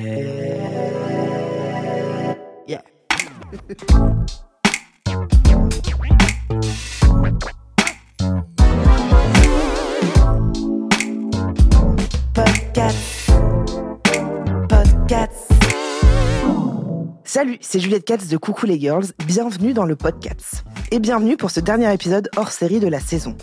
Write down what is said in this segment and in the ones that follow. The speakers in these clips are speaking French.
Yeah. Podcast. Podcast. Salut, c'est Juliette Katz de Coucou les Girls. Bienvenue dans le podcast. Et bienvenue pour ce dernier épisode hors série de la saison.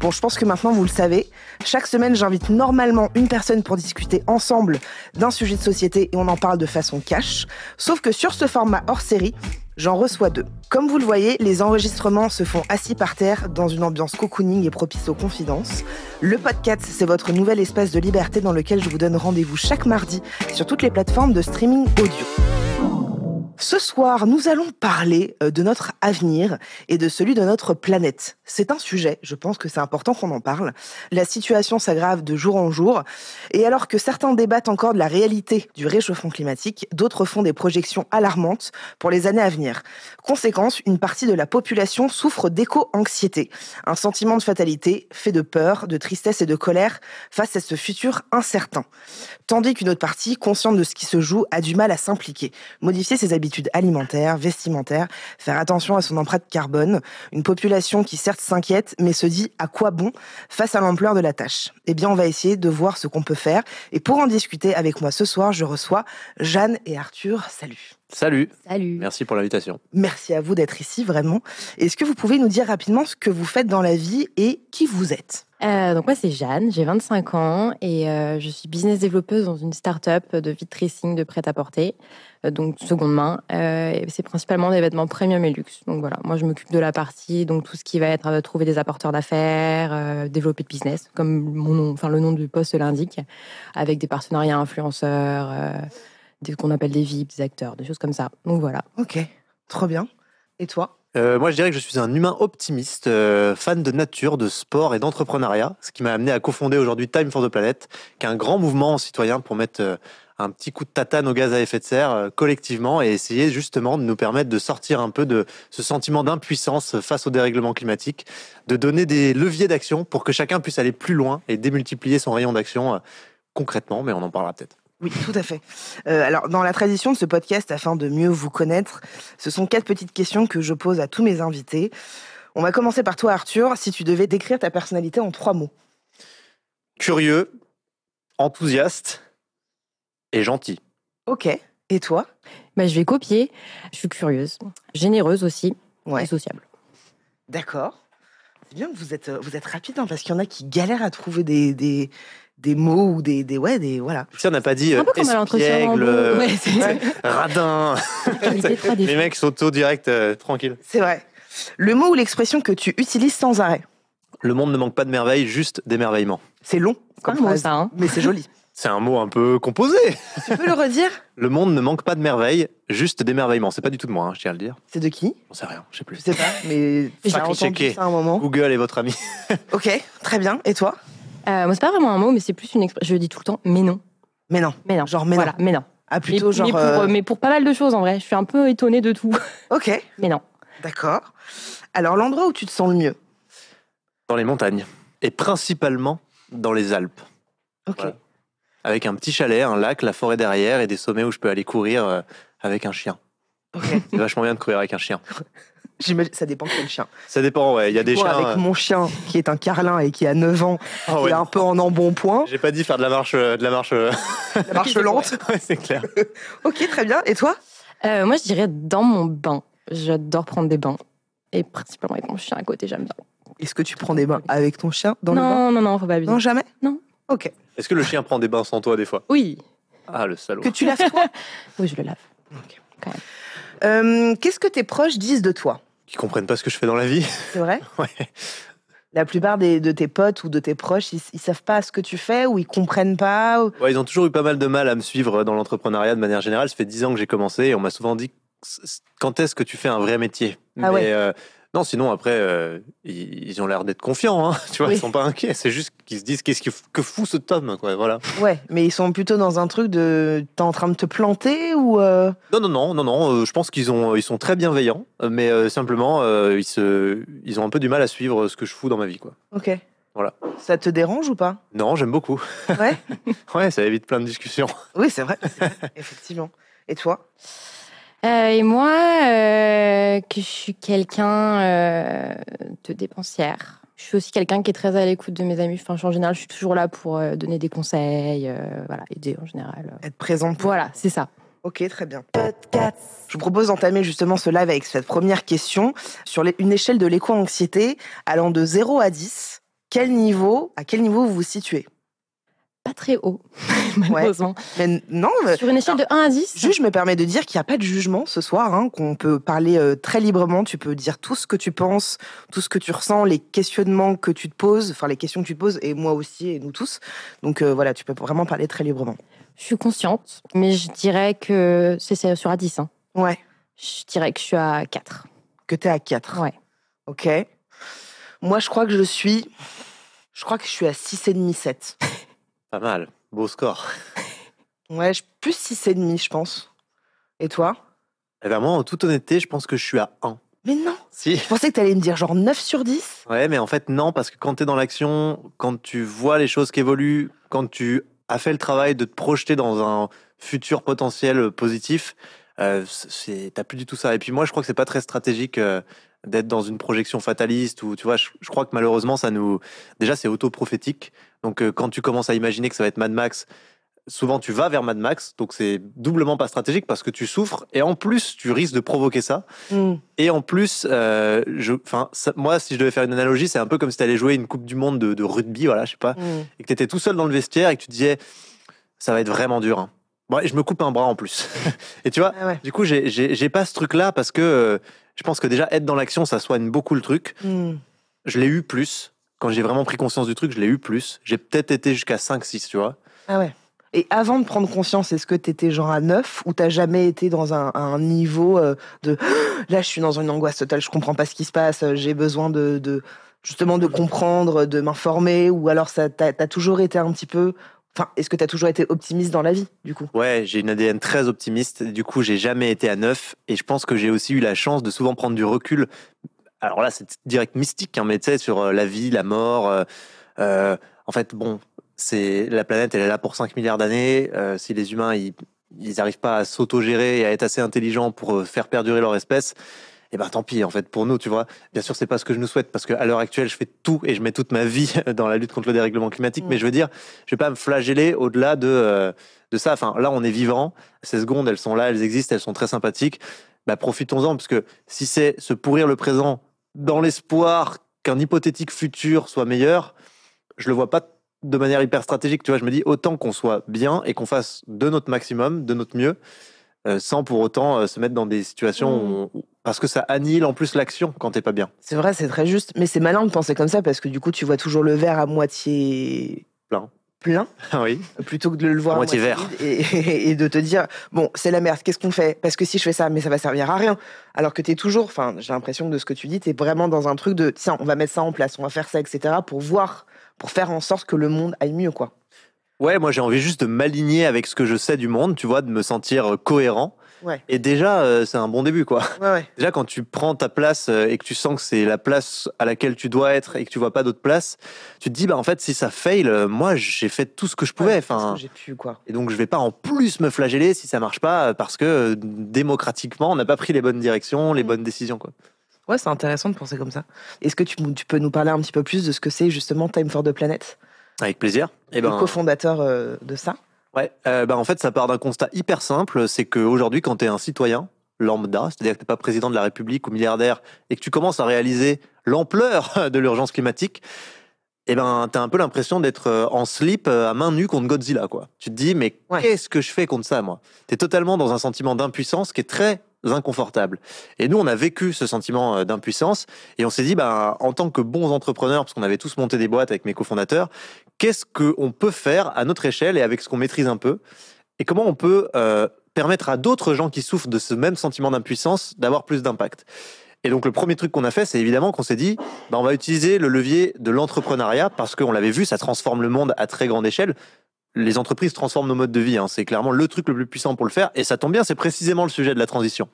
Bon, je pense que maintenant vous le savez. Chaque semaine, j'invite normalement une personne pour discuter ensemble d'un sujet de société et on en parle de façon cash. Sauf que sur ce format hors série, J'en reçois deux. Comme vous le voyez, les enregistrements se font assis par terre dans une ambiance cocooning et propice aux confidences. Le podcast, c'est votre nouvel espace de liberté dans lequel je vous donne rendez-vous chaque mardi sur toutes les plateformes de streaming audio. Ce soir, nous allons parler euh, de notre avenir et de celui de notre planète. C'est un sujet, je pense que c'est important qu'on en parle. La situation s'aggrave de jour en jour, et alors que certains débattent encore de la réalité du réchauffement climatique, d'autres font des projections alarmantes pour les années à venir. Conséquence, une partie de la population souffre d'éco-anxiété, un sentiment de fatalité fait de peur, de tristesse et de colère face à ce futur incertain. Tandis qu'une autre partie, consciente de ce qui se joue, a du mal à s'impliquer, modifier ses habitudes alimentaires, vestimentaires, faire attention à son empreinte carbone, une population qui certes s'inquiète, mais se dit à quoi bon? face à l'ampleur de la tâche. Eh bien, on va essayer de voir ce qu'on peut faire. Et pour en discuter avec moi ce soir, je reçois Jeanne et Arthur. Salut. Salut. Salut. Merci pour l'invitation. Merci à vous d'être ici, vraiment. Est-ce que vous pouvez nous dire rapidement ce que vous faites dans la vie et qui vous êtes? Euh, donc moi c'est Jeanne, j'ai 25 ans et euh, je suis business développeuse dans une start-up de vide tracing de prêt-à-porter, euh, donc seconde main. Euh, c'est principalement des vêtements premium et luxe. Donc voilà, moi je m'occupe de la partie, donc tout ce qui va être trouver des apporteurs d'affaires, développer de business, comme mon nom, le nom du poste l'indique, avec des partenariats influenceurs, des qu'on appelle des VIP, des acteurs, des choses comme ça. Donc voilà. Ok, trop bien. Et toi? Euh, moi, je dirais que je suis un humain optimiste, euh, fan de nature, de sport et d'entrepreneuriat, ce qui m'a amené à cofonder aujourd'hui Time for the Planet, qui est un grand mouvement citoyen pour mettre euh, un petit coup de tatane au gaz à effet de serre collectivement et essayer justement de nous permettre de sortir un peu de ce sentiment d'impuissance face au dérèglement climatique, de donner des leviers d'action pour que chacun puisse aller plus loin et démultiplier son rayon d'action concrètement, mais on en parlera peut-être. Oui, tout à fait. Euh, alors, dans la tradition de ce podcast, afin de mieux vous connaître, ce sont quatre petites questions que je pose à tous mes invités. On va commencer par toi, Arthur. Si tu devais décrire ta personnalité en trois mots. Curieux, enthousiaste et gentil. Ok. Et toi? Bah, je vais copier. Je suis curieuse, généreuse aussi Ouais. et sociable. D'accord. C'est bien que vous êtes, euh, vous êtes rapide, hein, parce qu'il y en a qui galèrent à trouver des, des, des mots ou des, des. Ouais, des. Voilà. Si on n'a pas dit Un euh, peu comme à l'entretien espiègle, euh, Ouais, Ouais. radin. Les mecs sont au direct, euh, tranquille. C'est vrai. Le mot ou l'expression que tu utilises sans arrêt. Le monde ne manque pas de merveilles, juste d'émerveillement. C'est long comme phrase, ça, hein. mais c'est joli. C'est un mot un peu composé. tu peux le redire? Le monde ne manque pas de merveilles, juste d'émerveillement. C'est pas du tout de moi, hein, je tiens à le dire. C'est de qui? J'en sais rien, je sais Je plus. sais pas, mais J'ai entendu ça un moment. Google est votre ami. Ok, très bien. Et toi? Euh, moi, c'est pas vraiment un mot, mais c'est plus une expression. Je le dis tout le temps, mais non. Mais non. Mais non. Genre, mais voilà, mais non. Ah, plutôt mais, genre. mais pour, euh, mais pour pas mal de choses, en vrai. Je suis un peu étonnée de tout. Ok, Mais non. d'accord. Alors, l'endroit où tu te sens le mieux? Dans les montagnes. Et principalement dans les Alpes. Ok. Voilà. Avec un petit chalet, un lac, la forêt derrière et des sommets où je peux aller courir euh, avec un chien. Ok. C'est vachement bien de courir avec un chien. Ça dépend quel chien. Ça dépend, ouais. Il y a des chiens. avec euh, mon chien, qui est un carlin et qui a 9 ans, ah qui ouais. est un peu en embonpoint, J'ai pas dit faire de la marche, euh, de la marche. euh, la marche lente. ouais, c'est clair. Ok, très bien. Et toi? Euh, moi, je dirais dans mon bain. J'adore prendre des bains. Et principalement avec mon chien à côté, j'aime bien. Est-ce que tu prends des bains avec ton chien dans le bain? non, non, non, faut pas abuser. Non, jamais? Non. Ok. Est-ce que le chien prend des bains sans toi des fois? Oui. Ah, le salaud. Que tu laves toi Oui, je le lave. Euh, Qu'est-ce que tes proches disent de toi Qui comprennent pas ce que je fais dans la vie C'est vrai Ouais. La plupart des, de tes potes ou de tes proches, ils, ils savent pas ce que tu fais ou ils comprennent pas. ou- Ouais, ils ont toujours eu pas mal de mal à me suivre dans l'entrepreneuriat de manière générale. Ça fait 10 ans que j'ai commencé et on m'a souvent dit quand est-ce que tu fais un vrai métier? Ah ouais. euh, non, sinon après, euh, ils, ils ont l'air d'être confiants. hein. Tu vois, Oui. ils sont pas inquiets. C'est juste qu'ils se disent qu'est-ce que, que fout ce tome, quoi. Voilà. Ouais, mais ils sont plutôt dans un truc de t'es en train de te planter ou. euh, Non, non, non, non, non. euh, je pense qu'ils ont, ils sont très bienveillants, mais simplement, ils se, ils ont un peu du mal à suivre ce que je fous dans ma vie, quoi. Ok. Voilà. Ça te dérange ou pas? Non, j'aime beaucoup. Ouais. Ouais, ça évite plein de discussions. oui, c'est vrai. Effectivement. Et toi? Euh, et moi, euh, que je suis quelqu'un euh, de dépensière. Je suis aussi quelqu'un qui est très à l'écoute de mes amis. Enfin, en général, je suis toujours là pour donner des conseils, voilà, aider en général. Être présente pour. Voilà, c'est ça. Ok, très bien. Je vous propose d'entamer justement ce live avec cette première question. Sur les- une échelle de l'éco-anxiété allant de 0 à 10, quel niveau, à quel niveau vous vous situez? Pas très haut, malheureusement. Mais n- non, mais- Sur une échelle de 1 à 10 juste je me permets de dire qu'il n'y a pas de jugement ce soir, hein, qu'on peut parler euh, très librement, tu peux dire tout ce que tu penses, tout ce que tu ressens, les questionnements que tu te poses, enfin les questions que tu te poses, et moi aussi, et nous tous. Donc euh, voilà, tu peux vraiment parler très librement. Je suis consciente, mais je dirais que c'est sur à 10. hein. Ouais, Je dirais que je suis à 4. que tu es à 4. Ouais. Ok. Moi, je crois que je suis... Je crois que je suis à 6,5, 7. Pas mal. Beau score. Ouais, plus 6,5, je pense. Et toi? Eh ben moi, en toute honnêteté, je pense que je suis à 1. Mais non Si. Je pensais que tu allais me dire genre 9 sur 10. Ouais, mais en fait, non, parce que quand tu es dans l'action, quand tu vois les choses qui évoluent, quand tu as fait le travail de te projeter dans un futur potentiel positif, euh, t'as plus du tout ça. Et puis moi, je crois que c'est pas très stratégique euh, d'être dans une projection fataliste ou tu vois, je, je crois que malheureusement, ça nous. Déjà, c'est auto-prophétique. Donc, euh, quand tu commences à imaginer que ça va être Mad Max, souvent tu vas vers Mad Max. Donc, c'est doublement pas stratégique parce que tu souffres et en plus, tu risques de provoquer ça. Hmm. Et en plus, euh, je, enfin, ça- moi, si je devais faire une analogie, c'est un peu comme si tu allais jouer une Coupe du Monde de, de rugby, voilà, je sais pas, Hmm. et que tu étais tout seul dans le vestiaire et que tu disais, ça va être vraiment dur. hein. Bon, et je me coupe un bras en plus. et tu vois, Ah ouais. du coup, j'ai- pas ce truc-là parce que euh, je pense que déjà, être dans l'action, ça soigne beaucoup le truc. Hmm. Je l'ai eu plus. Quand j'ai vraiment pris conscience du truc, je l'ai eu plus. J'ai peut-être été jusqu'à 5-6, tu vois. Ah ouais. Et avant de prendre conscience, est-ce que tu étais genre à 9 ou t'as jamais été dans un, un niveau euh, de là je suis dans une angoisse totale, je comprends pas ce qui se passe, euh, j'ai besoin de, de justement de comprendre, de m'informer ou alors ça t'as as toujours été un petit peu enfin est-ce que t'as toujours été optimiste dans la vie du coup? Ouais, j'ai une ADN très optimiste. Du coup, j'ai jamais été à neuf. Et je pense que j'ai aussi eu la chance de souvent prendre du recul. Alors là, c'est direct mystique, hein, mais tu sais, sur euh, la vie, la mort. euh, euh, en fait, bon, c'est la planète, elle est là pour 5 milliards d'années. Euh, si les humains, ils n'arrivent pas à s'autogérer et à être assez intelligents pour faire perdurer leur espèce, eh ben tant pis en fait pour nous, tu vois. Bien sûr, c'est pas ce que je nous souhaite parce qu'à l'heure actuelle, je fais tout et je mets toute ma vie dans la lutte contre le dérèglement climatique. Mm. Mais je veux dire, je vais pas me flageller au-delà de euh, de ça. Enfin, là, on est vivant. Ces secondes, elles sont là, elles existent, elles sont très sympathiques. Bah, profitons-en parce que si c'est se pourrir le présent dans l'espoir qu'un hypothétique futur soit meilleur, je le vois pas de manière hyper stratégique. Tu vois, je me dis autant qu'on soit bien et qu'on fasse de notre maximum, de notre mieux, euh, sans pour autant euh, se mettre dans des situations où- où- parce que ça annihile en plus l'action quand t'es pas bien. C'est vrai, c'est très juste, mais c'est malin de penser comme ça parce que du coup tu vois toujours le verre à moitié Plein. Plein Ah oui. plutôt que de le voir À moitié vert. et, et de te dire bon c'est la merde qu'est-ce qu'on fait? Parce que si je fais ça mais ça va servir à rien alors que tu es toujours enfin j'ai l'impression que de ce que tu dis tu es vraiment dans un truc de tiens on va mettre ça en place on va faire ça etc pour voir pour faire en sorte que le monde aille mieux quoi Ouais, moi j'ai envie juste de m'aligner avec ce que je sais du monde, tu vois, de me sentir cohérent. Ouais. Et déjà, euh, c'est un bon début, quoi. ouais ouais Déjà, quand tu prends ta place euh, et que tu sens que c'est la place à laquelle tu dois être et que tu vois pas d'autre place, tu te dis, bah en fait, si ça fail, euh, moi j'ai fait tout ce que je pouvais. Enfin, j'ai pu quoi Et donc, je vais pas en plus me flageller si ça marche pas, parce que euh, démocratiquement, on n'a pas pris les bonnes directions, les Mm. bonnes décisions. Quoi. ouais c'est intéressant de penser comme ça est-ce que tu, tu peux nous parler un petit peu plus de ce que c'est justement Time for the Planet? Avec plaisir. Et le ben, cofondateur euh, de ça? Ouais, euh, ben, en fait, ça part d'un constat hyper simple c'est qu'aujourd'hui, quand tu es un citoyen lambda, c'est-à-dire que tu pas président de la République ou milliardaire, et que tu commences à réaliser l'ampleur de l'urgence climatique, eh ben, tu as un peu l'impression d'être euh, en slip euh, à main nue contre Godzilla. Quoi. Tu te dis, mais Ouais. qu'est-ce que je fais contre ça, moi? Tu es totalement dans un sentiment d'impuissance qui est très inconfortables. Et nous, on a vécu ce sentiment d'impuissance et on s'est dit, bah, en tant que bons entrepreneurs, parce qu'on avait tous monté des boîtes avec mes cofondateurs, qu'est-ce qu'on peut faire à notre échelle et avec ce qu'on maîtrise un peu et comment on peut euh, permettre à d'autres gens qui souffrent de ce même sentiment d'impuissance d'avoir plus d'impact. Et donc le premier truc qu'on a fait, c'est évidemment qu'on s'est dit, bah, on va utiliser le levier de l'entrepreneuriat parce qu'on l'avait vu, ça transforme le monde à très grande échelle. Les entreprises transforment nos modes de vie, hein. c'est clairement le truc le plus puissant pour le faire. Et ça tombe bien, c'est précisément le sujet de la transition.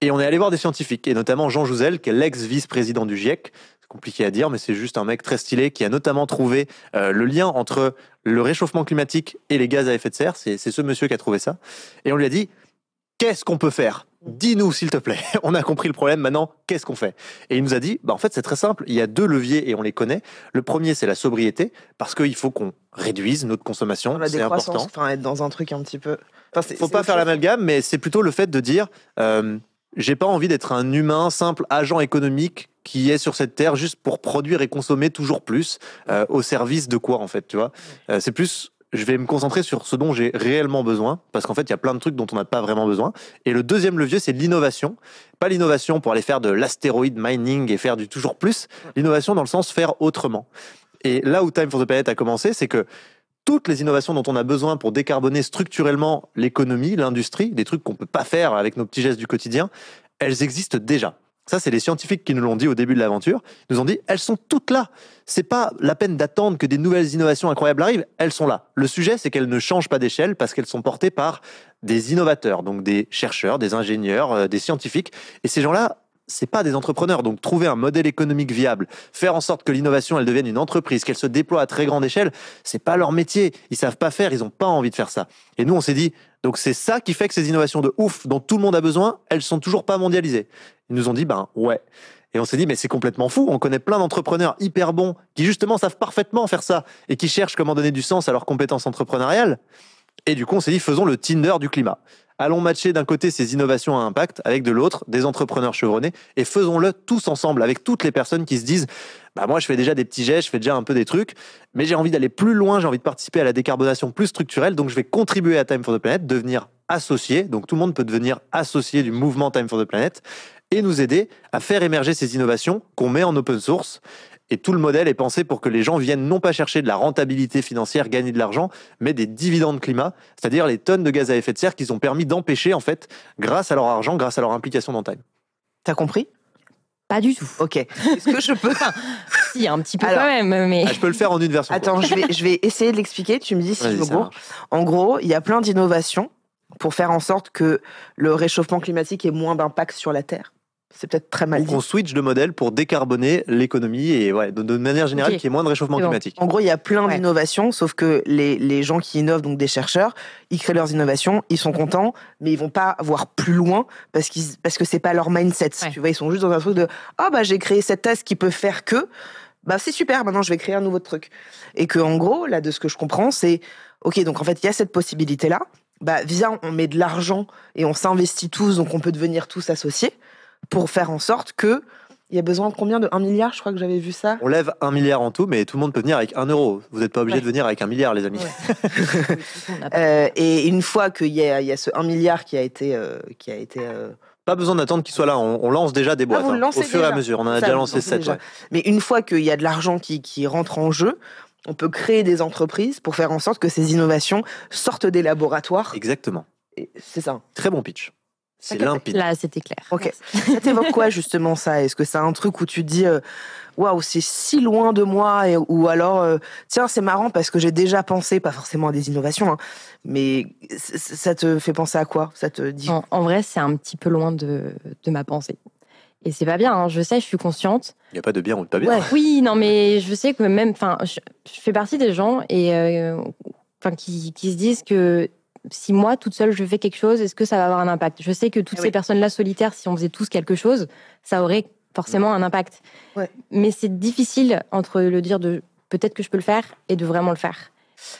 Et on est allé voir des scientifiques, et notamment Jean Jouzel, qui est l'ex-vice-président du GIEC. Compliqué à dire, mais c'est juste un mec très stylé qui a notamment trouvé euh, le lien entre le réchauffement climatique et les gaz à effet de serre. C'est ce monsieur qui a trouvé ça. Et on lui a dit, qu'est-ce qu'on peut faire? Dis-nous, s'il te plaît. On a compris le problème. Maintenant, qu'est-ce qu'on fait? Et il nous a dit, bah, en fait, c'est très simple. Il y a deux leviers et on les connaît. Le premier, c'est la sobriété, parce qu'il faut qu'on réduise notre consommation. C'est important. Enfin, être dans un truc un petit peu. Enfin, faut pas faire l'amalgame, mais c'est plutôt le fait de dire, euh, j'ai pas envie d'être un humain simple, agent économique qui est sur cette terre juste pour produire et consommer toujours plus euh, au service de quoi en fait, tu vois? Euh, c'est plus je vais me concentrer sur ce dont j'ai réellement besoin, parce qu'en fait, il y a plein de trucs dont on n'a pas vraiment besoin. Et le deuxième levier, c'est l'innovation. Pas l'innovation pour aller faire de l'astéroïde mining et faire du toujours plus, l'innovation dans le sens faire autrement. Et là où Time for the Planet a commencé, c'est que toutes les innovations dont on a besoin pour décarboner structurellement l'économie, l'industrie, des trucs qu'on peut pas faire avec nos petits gestes du quotidien, elles existent déjà. Ça, c'est les scientifiques qui nous l'ont dit au début de l'aventure. Ils nous ont dit, elles sont toutes là. C'est pas la peine d'attendre que des nouvelles innovations incroyables arrivent. Elles sont là. Le sujet, c'est qu'elles ne changent pas d'échelle parce qu'elles sont portées par des innovateurs, donc des chercheurs, des ingénieurs, euh, des scientifiques. Et ces gens-là, c'est pas des entrepreneurs. Donc, trouver un modèle économique viable, faire en sorte que l'innovation, elle devienne une entreprise, qu'elle se déploie à très grande échelle, c'est pas leur métier. Ils savent pas faire, ils ont pas envie de faire ça. Et nous, on s'est dit, donc c'est ça qui fait que ces innovations de ouf dont tout le monde a besoin, elles sont toujours pas mondialisées. Ils nous ont dit, ben ouais. Et on s'est dit, mais c'est complètement fou. On connaît plein d'entrepreneurs hyper bons qui justement savent parfaitement faire ça et qui cherchent comment donner du sens à leurs compétences entrepreneuriales. Et du coup, on s'est dit, faisons le Tinder du climat. Allons matcher d'un côté ces innovations à impact avec de l'autre des entrepreneurs chevronnés et faisons-le tous ensemble avec toutes les personnes qui se disent bah moi je fais déjà des petits gestes, je fais déjà un peu des trucs, mais j'ai envie d'aller plus loin, j'ai envie de participer à la décarbonation plus structurelle, donc je vais contribuer à Time for the Planet, devenir associé, donc tout le monde peut devenir associé du mouvement Time for the Planet et nous aider à faire émerger ces innovations qu'on met en open source et tout le modèle est pensé pour que les gens viennent non pas chercher de la rentabilité financière, gagner de l'argent, mais des dividendes climat, c'est-à-dire les tonnes de gaz à effet de serre qu'ils ont permis d'empêcher, en fait, grâce à leur argent, grâce à leur implication dans Time. T'as compris? Pas du tout. Ok. Est-ce que je peux Si, un petit peu quand même, mais. Ah, je peux le faire en une version. Attends, je vais, je vais essayer de l'expliquer. Tu me dis si je me En gros, il y a plein d'innovations pour faire en sorte que le réchauffement climatique ait moins d'impact sur la Terre c'est peut-être très mal dit. On switch de modèle pour décarboner l'économie et ouais, de, manière générale, qui qu'il y ait moins de réchauffement climatique. En gros, il y a plein d'innovations, sauf que les, les, gens qui innovent, donc des chercheurs, ils créent leurs innovations, ils sont contents, mais ils vont pas voir plus loin parce, qu'ils, parce que c'est pas leur mindset. Tu vois, ils sont juste dans un truc de ah bah j'ai créé cette tasse qui peut faire que bah c'est super, maintenant je vais créer un nouveau truc. Et que en gros, là de ce que je comprends, c'est ok, donc en fait il y a cette possibilité là. Bah viens, on met de l'argent et on s'investit tous, donc on peut devenir tous associés pour faire en sorte que il y a besoin de combien De 1 milliard, je crois que j'avais vu ça. On lève 1 milliard en tout, mais tout le monde peut venir avec 1 euro. Vous n'êtes pas obligé de venir avec 1 milliard, les amis. Euh, et une fois qu'il y, a, ce 1 milliard qui a été... Euh, qui a été euh, Pas besoin d'attendre qu'il soit là, on, lance déjà des ah, boîtes, hein, au fur et à mesure. On en a déjà lancé 7. Mais une fois qu'il y a de l'argent qui, qui rentre en jeu, on peut créer des entreprises pour faire en sorte que ces innovations sortent des laboratoires. Exactement. C'est ça. Très bon pitch. C'est limpide. Là, c'était clair. Ok. ça t'évoque quoi justement ça? Est-ce que c'est un truc où tu te dis, euh, waouh, c'est si loin de moi et, Ou alors, euh, tiens, c'est marrant parce que j'ai déjà pensé, pas forcément à des innovations, hein, mais ça te fait penser à quoi? Ça te dit en, vrai, c'est un petit peu loin de, de ma pensée. Et c'est pas bien, hein. je sais, je suis consciente. Il n'y a pas de bien ou de pas bien. oui, non, mais je sais que même, enfin, je, fais partie des gens et, euh, enfin, qui, qui se disent que si moi, toute seule, je fais quelque chose, est-ce que ça va avoir un impact? Je sais que toutes ces personnes-là solitaires, si on faisait tous quelque chose, ça aurait forcément un impact. Mais c'est difficile entre le dire de peut-être que je peux le faire et de vraiment le faire.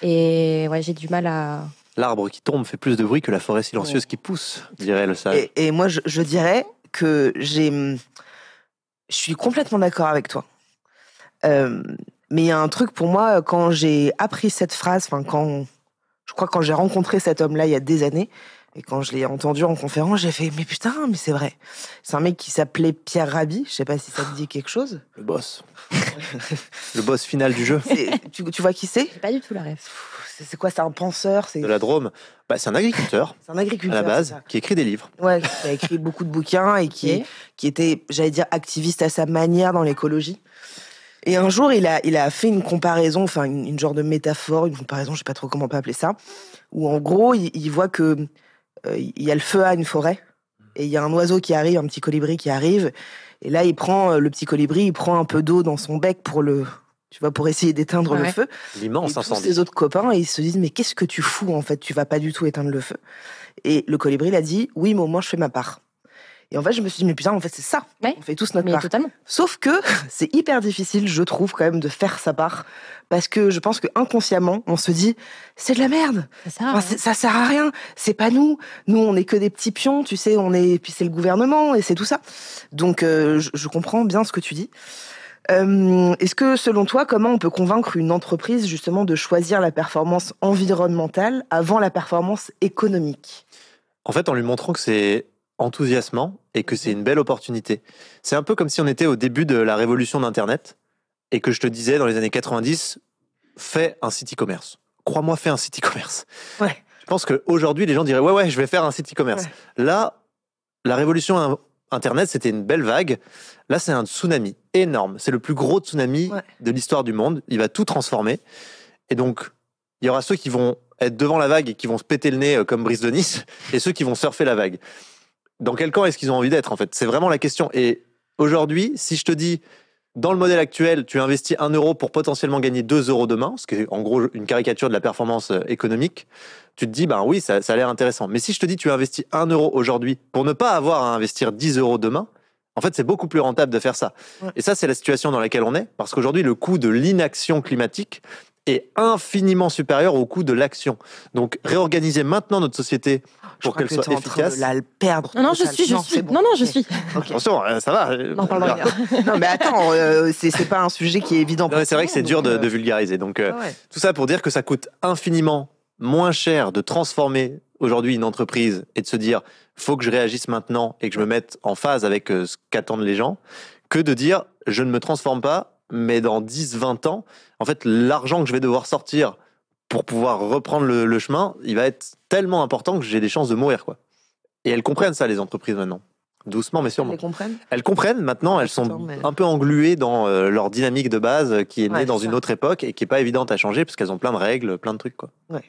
Et ouais, j'ai du mal à. L'arbre qui tombe fait plus de bruit que la forêt silencieuse qui pousse, dirait le sage. Et, moi, je, dirais que j'ai. Je suis complètement d'accord avec toi. Euh, mais il y a un truc pour moi, quand j'ai appris cette phrase, enfin, quand je crois quand j'ai rencontré cet homme-là il y a des années, Et quand je l'ai entendu en conférence, j'ai fait mais putain, mais c'est vrai. C'est un mec qui s'appelait Pierre Rabhi. Je sais pas si ça te dit quelque chose. Le boss. le boss final du jeu. Tu, tu, vois qui c'est? Pas du tout la rêve. C'est quoi C'est un penseur De la Drôme. Bah, c'est un agriculteur. C'est un agriculteur. À la base, qui écrit des livres. Ouais, qui a écrit beaucoup de bouquins et qui, qui était, j'allais dire, activiste à sa manière dans l'écologie. Et un jour, il a, il a fait une comparaison, enfin une, genre de métaphore, une comparaison, je sais pas trop comment on peut appeler ça, où en gros, il, voit que euh, il y a le feu à une forêt et il y a un oiseau qui arrive, un petit colibri qui arrive, et là, il prend euh, le petit colibri, il prend un peu d'eau dans son bec pour le, tu vois, pour essayer d'éteindre le feu. L'immense incendie. Tous ses autres copains, ils se disent, mais qu'est-ce que tu fous en fait? Tu vas pas du tout éteindre le feu. Et le colibri, il a dit, oui, mais au moins je fais ma part. Et en fait, je me suis dit, mais putain, en fait, c'est ça. On fait tous notre part. Totalement. Sauf que c'est hyper difficile, je trouve, quand même, de faire sa part. Parce que je pense que inconsciemment, on se dit, c'est de la merde. Ça sert, ça sert à rien. C'est pas nous. Nous, on est que des petits pions, tu sais, on est, puis c'est le gouvernement et c'est tout ça. Donc, euh, je, comprends bien ce que tu dis. Euh, est-ce que, selon toi, comment on peut convaincre une entreprise, justement, de choisir la performance environnementale avant la performance économique? En fait, en lui montrant que c'est enthousiasmant et que c'est une belle opportunité. C'est un peu comme si on était au début de la révolution d'Internet et que je te disais dans les années 90, fais un site e-commerce. Crois-moi, fais un site e-commerce. Ouais. Je pense qu'aujourd'hui, les gens diraient, ouais, ouais, je vais faire un site e-commerce. Là, la révolution Internet, c'était une belle vague. Là, c'est un tsunami énorme. C'est le plus gros tsunami de l'histoire du monde. Il va tout transformer. Et donc, il y aura ceux qui vont être devant la vague et qui vont se péter le nez euh, comme Brice de Nice, et ceux qui vont surfer la vague dans quel camp est-ce qu'ils ont envie d'être en fait? C'est vraiment la question. Et aujourd'hui, si je te dis, dans le modèle actuel, tu investis 1 euro pour potentiellement gagner 2 euros demain, ce qui est en gros une caricature de la performance euh, économique, tu te dis, ben oui, ça, a l'air intéressant. Mais si je te dis, tu investis 1 euro aujourd'hui pour ne pas avoir à investir 10 euros demain, en fait, c'est beaucoup plus rentable de faire ça. Et ça, c'est la situation dans laquelle on est, parce qu'aujourd'hui, le coût de l'inaction climatique est infiniment supérieur au coût de l'action. Donc, réorganiser maintenant notre société pour qu'elle soit efficace. De perdre. Non, non, je suis, je suis. Non, non, je suis. Attention, euh, ça va. Non, non, mais attends, euh, c'est pas un sujet qui est évident. C'est vrai que c'est dur de, euh, vulgariser. Donc, tout ça pour dire que ça coûte infiniment moins cher de transformer aujourd'hui une entreprise et de se dire faut que je réagisse maintenant et que je me mette en phase avec ce qu'attendent les gens que de dire je ne me transforme pas mais dans 10, 20 ans, en fait, l'argent que je vais devoir sortir pour pouvoir reprendre le, chemin, il va être tellement important que j'ai des chances de mourir, quoi. Et elles comprennent ça, les entreprises, maintenant. Doucement, mais sûrement. Elles comprennent? Elles comprennent, maintenant, elles sont un peu engluées dans euh, leur dynamique de base qui est née dans une autre époque et qui n'est pas évidente à changer parce qu'elles ont plein de règles, plein de trucs, quoi. Ouais.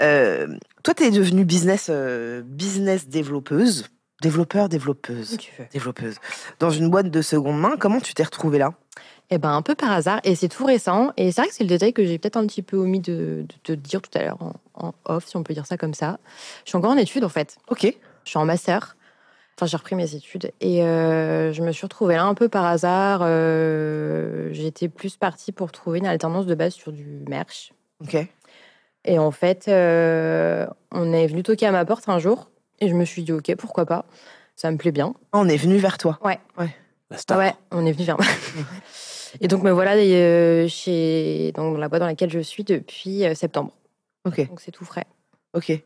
Euh, toi, tu es devenue business, euh, business développeuse, développeur, développeuse, développeuse, dans une boîte de seconde main. Comment tu t'es retrouvée là? Eh ben, un peu par hasard, et c'est tout récent. Et c'est vrai que c'est le détail que j'ai peut-être un petit peu omis de, te dire tout à l'heure en, off, si on peut dire ça comme ça. Je suis encore en études, en fait. Ok. Je suis en master. Enfin, j'ai repris mes études. Et euh, je me suis retrouvée là un peu par hasard. Euh, J'étais plus partie pour trouver une alternance de base sur du merch. Ok. Et en fait, euh, on est venu toquer à ma porte un jour. Et je me suis dit, ok, pourquoi pas. Ça me plaît bien. On est venu vers toi. Ouais. Ouais. Ouais, on est venu vers moi. Et donc, me voilà euh, chez dans la boîte dans laquelle je suis depuis euh, septembre. Ok. Donc, c'est tout frais. Ok. Et,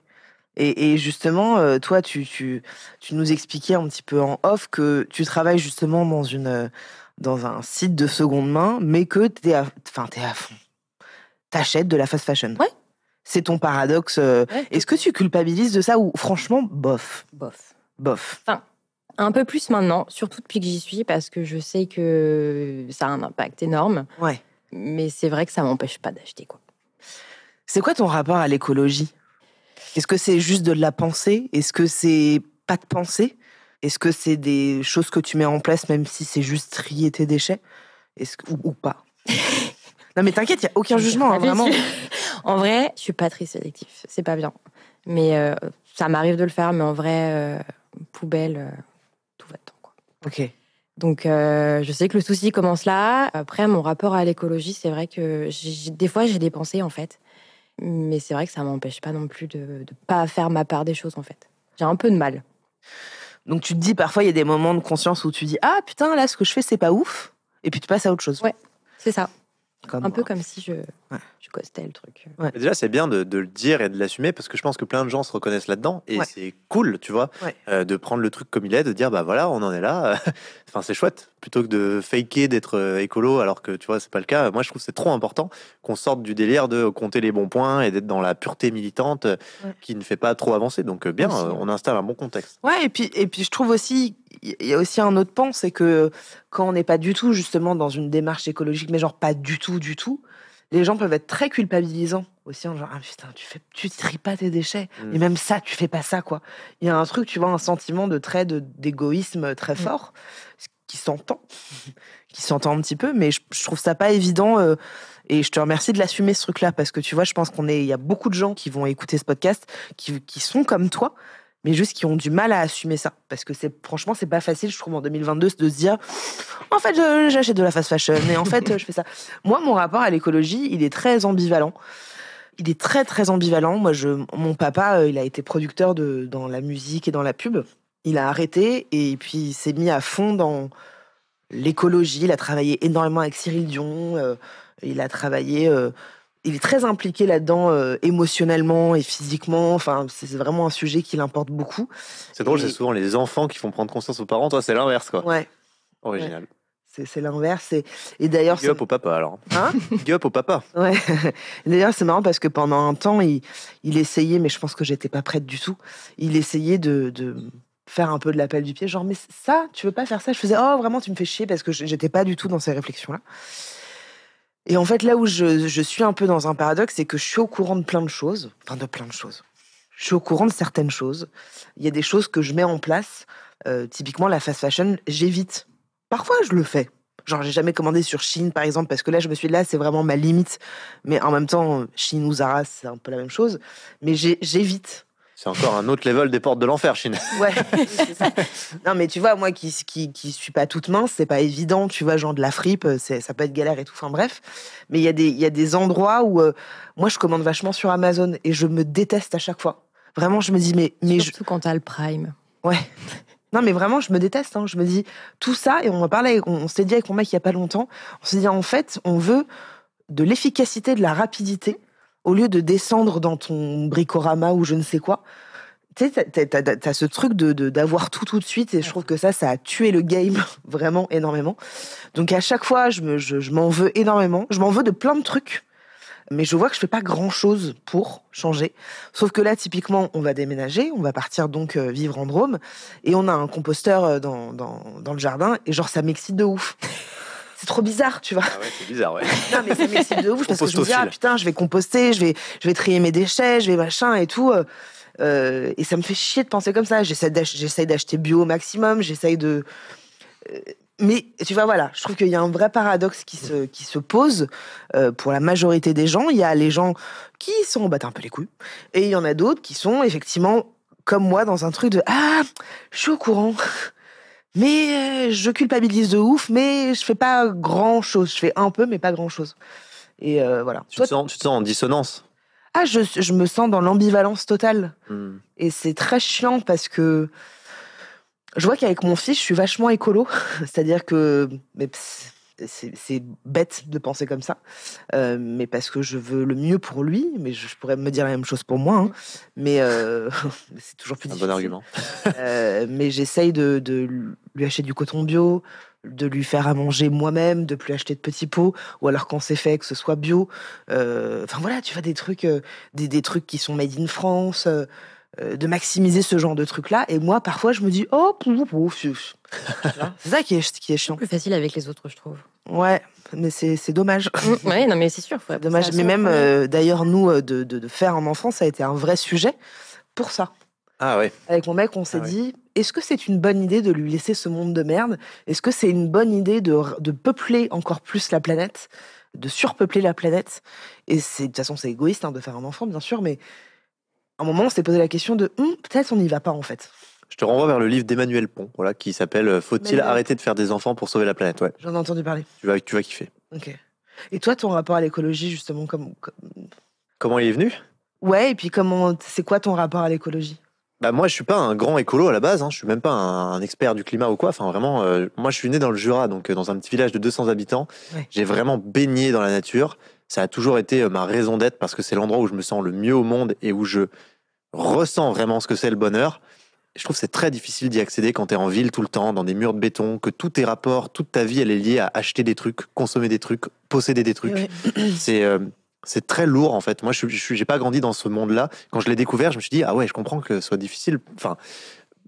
et justement, euh, toi, tu, tu, tu, nous expliquais un petit peu en off que tu travailles justement dans, une, dans un site de seconde main, mais que tu es, à, es à fond. T'achètes de la fast fashion. Ouais. C'est ton paradoxe. Est-ce que tu culpabilises de ça ou franchement, bof? Bof. Bof. Enfin, un peu plus maintenant, surtout depuis que j'y suis, parce que je sais que ça a un impact énorme. Ouais. Mais c'est vrai que ça m'empêche pas d'acheter, quoi. C'est quoi ton rapport à l'écologie? Est-ce que c'est juste de la pensée? Est-ce que c'est pas de pensée? Est-ce que c'est des choses que tu mets en place même si c'est juste trier tes déchets? Est-ce ou, pas? Non mais t'inquiète, il y a aucun jugement, hein, vraiment. en vrai, je suis pas très sélectif, c'est pas bien. Mais euh, ça m'arrive de le faire, mais en vrai, euh, poubelle, euh, Ok. Donc, euh, je sais que le souci commence là. Après, mon rapport à l'écologie, c'est vrai que des fois, j'ai des pensées, en fait. Mais c'est vrai que ça m'empêche pas non plus de ne pas faire ma part des choses, en fait. J'ai un peu de mal. Donc, tu te dis, parfois, il y a des moments de conscience où tu dis Ah, putain, là, ce que je fais, c'est pas ouf. Et puis, tu passes à autre chose. Ouais, c'est ça. Comme Un peu comme si je, je costais le truc. Ouais. Déjà, c'est bien de, de le dire et de l'assumer parce que je pense que plein de gens se reconnaissent là-dedans et Ouais. c'est cool, tu vois, Ouais. euh, de prendre le truc comme il est, de dire bah voilà, on en est là. enfin, c'est chouette plutôt que de faker d'être euh, écolo alors que tu vois, c'est pas le cas. Moi, je trouve que c'est trop important qu'on sorte du délire de compter les bons points et d'être dans la pureté militante Ouais. qui ne fait pas trop avancer. Donc, euh, bien, Aussi, euh, on installe un bon contexte. Ouais, et puis, et puis je trouve aussi, il y a aussi un autre pan, c'est que quand on n'est pas du tout justement dans une démarche écologique, mais genre pas du tout, du tout, les gens peuvent être très culpabilisants aussi, en genre, ah putain, tu fais, tu tries pas tes déchets, Mm. et même ça, tu fais pas ça, quoi. Il y a un truc, tu vois, un sentiment de trait d'égoïsme très fort, ce qui s'entend, qui s'entend un petit peu, mais je, je trouve ça pas évident. euh, et je te remercie de l'assumer ce truc-là parce que tu vois, je pense qu'on est, il y a beaucoup de gens qui vont écouter ce podcast qui, qui sont comme toi, mais juste qui ont du mal à assumer ça parce que c'est franchement c'est pas facile je trouve en 2022 de se dire en fait j'achète de la fast fashion et en fait je fais ça. Moi mon rapport à l'écologie il est très ambivalent. Il est très très ambivalent. Moi je mon papa euh, il a été producteur de dans la musique et dans la pub il a arrêté et puis il s'est mis à fond dans l'écologie il a travaillé énormément avec Cyril Dion euh, il a travaillé euh, il est très impliqué là-dedans euh, émotionnellement et physiquement. Enfin, c'est vraiment un sujet qui l'importe beaucoup. C'est drôle, Et- c'est souvent les enfants qui font prendre conscience aux parents. Toi, c'est l'inverse, quoi. Ouais, Original. c'est c'est l'inverse. Et, et d'ailleurs, Big up au papa, alors. Hein Big up au papa. ouais. D'ailleurs, c'est marrant parce que pendant un temps, il, il essayait, mais je pense que j'étais pas prête du tout. Il essayait de, de faire un peu de l'appel du pied, genre mais ça, tu veux pas faire ça? Je faisais oh vraiment, tu me fais chier parce que j'étais pas du tout dans ces réflexions-là. Et en fait, là où je, je suis un peu dans un paradoxe, c'est que je suis au courant de plein de choses, enfin de plein de choses. Je suis au courant de certaines choses. Il y a des choses que je mets en place. Euh, typiquement, la fast fashion, j'évite. Parfois, je le fais. Genre, j'ai jamais commandé sur Chine, par exemple, parce que là, je me suis dit, là, c'est vraiment ma limite. Mais en même temps, Chine ou Zara, c'est un peu la même chose. Mais j'évite. C'est encore un autre level des portes de l'enfer, Chine. Ouais, c'est ça. Non, mais tu vois, moi qui, qui, qui suis pas toute mince, c'est pas évident, tu vois, genre de la fripe, c'est, ça peut être galère et tout, enfin bref. Mais il y, a des- il y a des endroits où euh, moi je commande vachement sur Amazon et je me déteste à chaque fois. Vraiment, je me dis, mais, mais je, Surtout quand t'as le prime. Ouais. Non, mais vraiment, je me déteste. hein. Je me dis tout ça, et on en parlait, on, on s'est dit avec mon mec il y a pas longtemps. On s'est dit en fait, on veut de l'efficacité, de la rapidité, au lieu de descendre dans ton bricorama ou je ne sais quoi. Tu sais, t'as- ce truc de d'avoir tout tout de suite, et je trouve que ça, ça a tué le game vraiment énormément. Donc à chaque fois, je me, je m'en veux énormément. Je m'en veux de plein de trucs. Mais je vois que je fais pas grand chose pour changer. Sauf que là, typiquement, on va déménager, on va partir donc euh, vivre en Drôme, et on a un composteur euh, dans, dans, dans le jardin, et genre, ça m'excite de ouf. C'est trop bizarre, tu vois. Ah ouais, c'est bizarre, ouais. Non, mais ça m'excite de ouf parce que je me dis, ah putain, je vais composter, je vais, je vais trier mes déchets, je vais machin et tout. euh, euh, et ça me fait chier de penser comme ça. J'essaie d'ach- j'essaie d'acheter bio au maximum, j'essaye de. euh, mais tu vois, voilà, je trouve qu'il y a un vrai paradoxe qui se, qui se pose euh, pour la majorité des gens. Il y a les gens qui s'en battent un peu les couilles, et il y en a d'autres qui sont effectivement comme moi dans un truc de Ah, je suis au courant, mais euh, je culpabilise de ouf, mais je fais pas grand chose. Je fais un peu, mais pas grand chose. Et euh, voilà. Tu Toi, te, sens, tu te sens en dissonance? ah, je, je me sens dans l'ambivalence totale. Hmm. Et c'est très chiant parce que je vois qu'avec mon fils, je suis vachement écolo. C'est-à-dire que mais c'est bête de penser comme ça, euh, mais parce que je veux le mieux pour lui. Mais je, je pourrais me dire la même chose pour moi. hein. Mais euh, c'est toujours plus Un difficile. bon argument. Euh, mais j'essaye de, de lui acheter du coton bio, de lui faire à manger moi-même, de plus acheter de petits pots, ou alors quand c'est fait, que ce soit bio. Enfin voilà, tu vois, des trucs, des, des trucs qui sont made in France, de maximiser ce genre de trucs-là. Et moi, parfois, je me dis, oh, pouf, pouf, pouf. Tu vois, c'est ça qui est, qui est chiant. Plus facile avec les autres, je trouve. Ouais, mais c'est c'est dommage. ouais, non, mais c'est sûr. faut dommage. Mais même, euh, d'ailleurs, nous, euh, de, de, de faire un enfant, ça a été un vrai sujet pour ça. Ah ouais. Avec mon mec, on s'est Ah ouais. dit, est-ce que c'est une bonne idée de lui laisser ce monde de merde? Est-ce que c'est une bonne idée de, de peupler encore plus la planète De surpeupler la planète? Et c'est de toute façon, c'est égoïste hein, de faire un enfant, bien sûr, mais à un moment, on s'est posé la question de, Hum, peut-être on n'y va pas en fait. Je te renvoie vers le livre d'Emmanuel Pont, voilà, qui s'appelle euh, Faut-il arrêter de faire des enfants pour sauver la planète? Ouais, J'en ai entendu parler. tu vas, tu vas kiffer. Ok. Et toi, ton rapport à l'écologie, justement, comme, comme- Comment il est venu? Ouais, et puis comment, c'est quoi ton rapport à l'écologie? Bah moi, je suis pas un grand écolo à la base. Hein. Je suis même pas un, un expert du climat ou quoi. Enfin, vraiment, euh, moi, je suis né dans le Jura, donc euh, dans un petit village de 200 habitants. Ouais. J'ai vraiment baigné dans la nature. Ça a toujours été euh, ma raison d'être parce que c'est l'endroit où je me sens le mieux au monde et où je ressens vraiment ce que c'est le bonheur. Et je trouve que c'est très difficile d'y accéder quand tu es en ville tout le temps, dans des murs de béton, que tous tes rapports, toute ta vie, elle est liée à acheter des trucs, consommer des trucs, posséder des trucs. Ouais. C'est euh, c'est très lourd en fait. Moi, je j'ai pas grandi dans ce monde-là. Quand je l'ai découvert, je me suis dit ah ouais, je comprends que ce soit difficile. Enfin,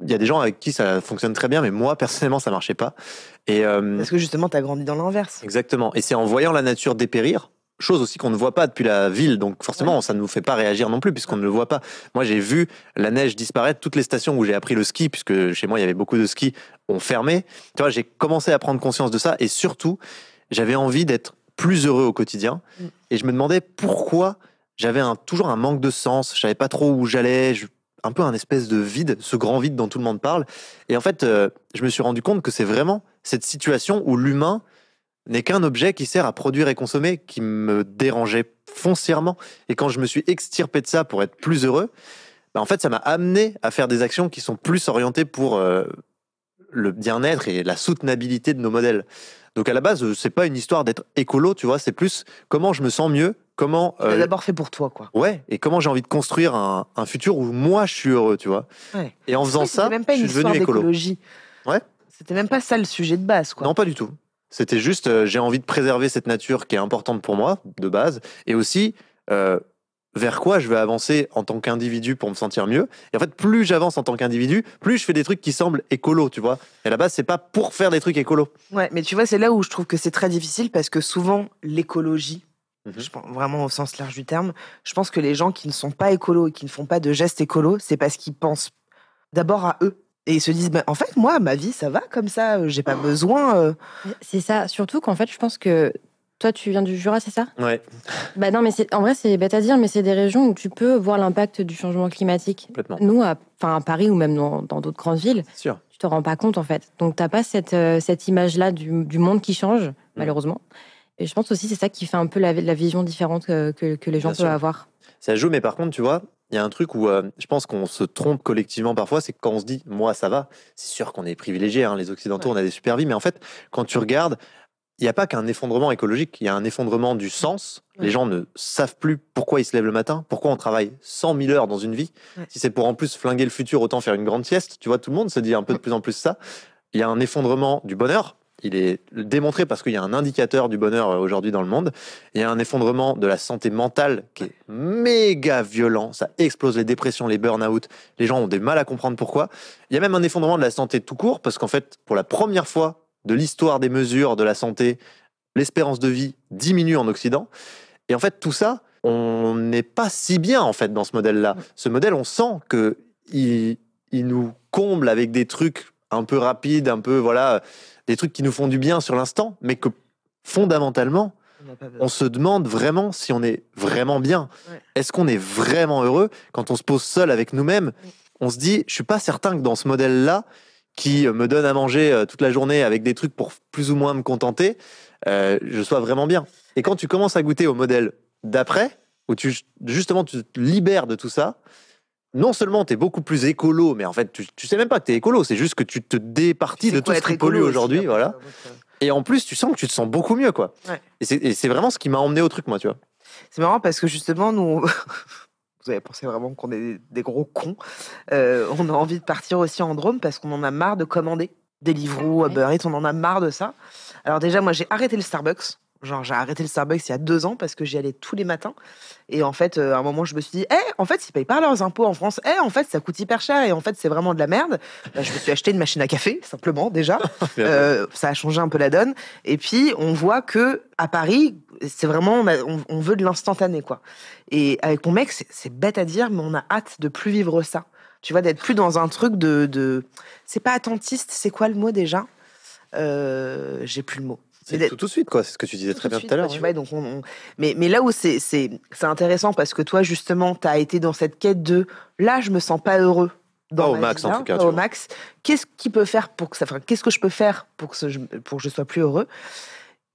il y a des gens avec qui ça fonctionne très bien, mais moi personnellement, ça marchait pas. Et euh, Parce que justement, t'as grandi dans l'inverse. exactement. Et c'est en voyant la nature dépérir. Chose aussi qu'on ne voit pas depuis la ville, donc forcément ça ne nous fait pas réagir non plus puisqu'on ne le voit pas. Moi j'ai vu la neige disparaître, toutes les stations où j'ai appris le ski, puisque chez moi il y avait beaucoup de skis, ont fermé. Tu vois, j'ai commencé à prendre conscience de ça et surtout j'avais envie d'être plus heureux au quotidien. Mm. Et je me demandais pourquoi j'avais un, toujours un manque de sens, je savais pas trop où j'allais, un peu un espèce de vide, ce grand vide dont tout le monde parle. Et en fait, euh, je me suis rendu compte que c'est vraiment cette situation où l'humain n'est qu'un objet qui sert à produire et consommer qui me dérangeait foncièrement. Et quand je me suis extirpé de ça pour être plus heureux, bah, en fait, ça m'a amené à faire des actions qui sont plus orientées pour euh, le bien-être et la soutenabilité de nos modèles. Donc à la base, euh, c'est pas une histoire d'être écolo, tu vois, c'est plus comment je me sens mieux, comment euh, d'abord fait pour toi, quoi. ouais, et comment j'ai envie de construire un, un futur où moi je suis heureux, tu vois. Ouais. Et en faisant ça, même pas je une suis devenu écolo. Ouais. C'était même pas ça le sujet de base, quoi. Non, pas du tout. C'était juste, euh, j'ai envie de préserver cette nature qui est importante pour moi, de base, et aussi euh, vers quoi je vais avancer en tant qu'individu pour me sentir mieux. Et en fait, plus j'avance en tant qu'individu, plus je fais des trucs qui semblent écolos, tu vois. Et à la base, c'est pas pour faire des trucs écolos. Ouais, mais tu vois, c'est là où je trouve que c'est très difficile parce que souvent, l'écologie, Mhm. je pense vraiment au sens large du terme, je pense que les gens qui ne sont pas écolos et qui ne font pas de gestes écolos, c'est parce qu'ils pensent d'abord à eux. Et ils se disent, bah, en fait, moi, ma vie, ça va comme ça, euh, j'ai pas besoin. euh. C'est ça. Surtout qu'en fait, je pense que toi, tu viens du Jura, c'est ça? Ouais, Bah non, mais c'est- en vrai, c'est bête à dire, mais c'est des régions où tu peux voir l'impact du changement climatique. complètement. Nous, à, enfin, à Paris ou même dans dans d'autres grandes villes, sûr. tu te rends pas compte en fait. Donc t'as pas cette, euh, cette image-là du, du monde qui change, malheureusement. Et je pense aussi c'est ça qui fait un peu la, la vision différente que, que, que les gens Bien peuvent sûr. avoir. Ça joue, mais par contre, tu vois, il y a un truc où euh, je pense qu'on se trompe collectivement parfois, c'est que quand on se dit, moi, ça va, c'est sûr qu'on est privilégié, hein, les Occidentaux, on a des super vies, mais en fait, quand tu regardes, il n'y a pas qu'un effondrement écologique, il y a un effondrement du sens. Les gens ne savent plus pourquoi ils se lèvent le matin, pourquoi on travaille 100 000 heures dans une vie. Ouais. Si c'est pour en plus flinguer le futur, autant faire une grande sieste. Tu vois, tout le monde se dit un peu de plus en plus ça. Il y a un effondrement du bonheur. Il est démontré parce qu'il y a un indicateur du bonheur euh, aujourd'hui dans le monde. Il y a un effondrement de la santé mentale qui est méga violent. Ça explose les dépressions, les burn-out. Les gens ont des mal à comprendre pourquoi. Il y a même un effondrement de la santé tout court parce qu'en fait, pour la première fois de l'histoire des mesures de la santé, l'espérance de vie diminue en Occident. Et en fait, tout ça, on n'est pas si bien en fait dans ce modèle-là. Ce modèle, on sent que il, il nous comble avec des trucs un peu rapides, un peu voilà, des trucs qui nous font du bien sur l'instant, mais que fondamentalement, On se demande vraiment si on est vraiment bien. Ouais. Est-ce qu'on est vraiment heureux quand on se pose seul avec nous-mêmes? On se dit, je suis pas certain que dans ce modèle-là, qui euh, me donne à manger euh, toute la journée avec des trucs pour plus ou moins me contenter, euh, je sois vraiment bien. Et quand tu commences à goûter au modèle d'après, où tu justement tu te libères de tout ça, non seulement tu es beaucoup plus écolo, mais en fait tu, tu sais même pas que tu es écolo, c'est juste que tu te départis de tout ce qui pollue aujourd'hui, voilà. Et en plus, tu sens que tu te sens beaucoup mieux, quoi. Ouais. Et c'est- vraiment ce qui m'a emmené au truc, moi, tu vois. C'est marrant parce que justement, nous, vous avez pensé vraiment qu'on est des, des gros cons. Euh, on a envie de partir aussi en Drôme parce qu'on en a marre de commander Deliveroo, Ouais. Uber Eats, on en a marre de ça. Alors déjà, moi, j'ai arrêté le Starbucks. Genre, j'ai arrêté le Starbucks il y a deux ans parce que j'y allais tous les matins. Et en fait, euh, à un moment, je me suis dit, eh, en fait, ils payent pas leurs impôts en France. Eh, en fait, ça coûte hyper cher. Et en fait, c'est vraiment de la merde. Bah, je me suis acheté une machine à café, simplement, déjà. Euh, ça a changé un peu la donne. Et puis, on voit que à Paris, c'est vraiment, on, a- on- on veut de l'instantané, quoi. Et avec mon mec, c'est- bête à dire, mais on a hâte de plus vivre ça. Tu vois, d'être plus dans un truc de, de... c'est pas attentiste. C'est quoi le mot déjà? Euh, J'ai plus le mot. C'est tout, tout de suite, quoi. C'est ce que tu disais tout très bien tout à l'heure. ouais. vois, donc on- on- mais, mais là où c'est c'est- c'est intéressant parce que toi, justement, tu as été dans cette quête de là, je me sens pas heureux. Dans au ma max, vie, en tout cas, Au max. Qu'est-ce qui peut faire pour que ça. enfin, Qu'est-ce que je peux faire pour que, ce- pour que je sois plus heureux?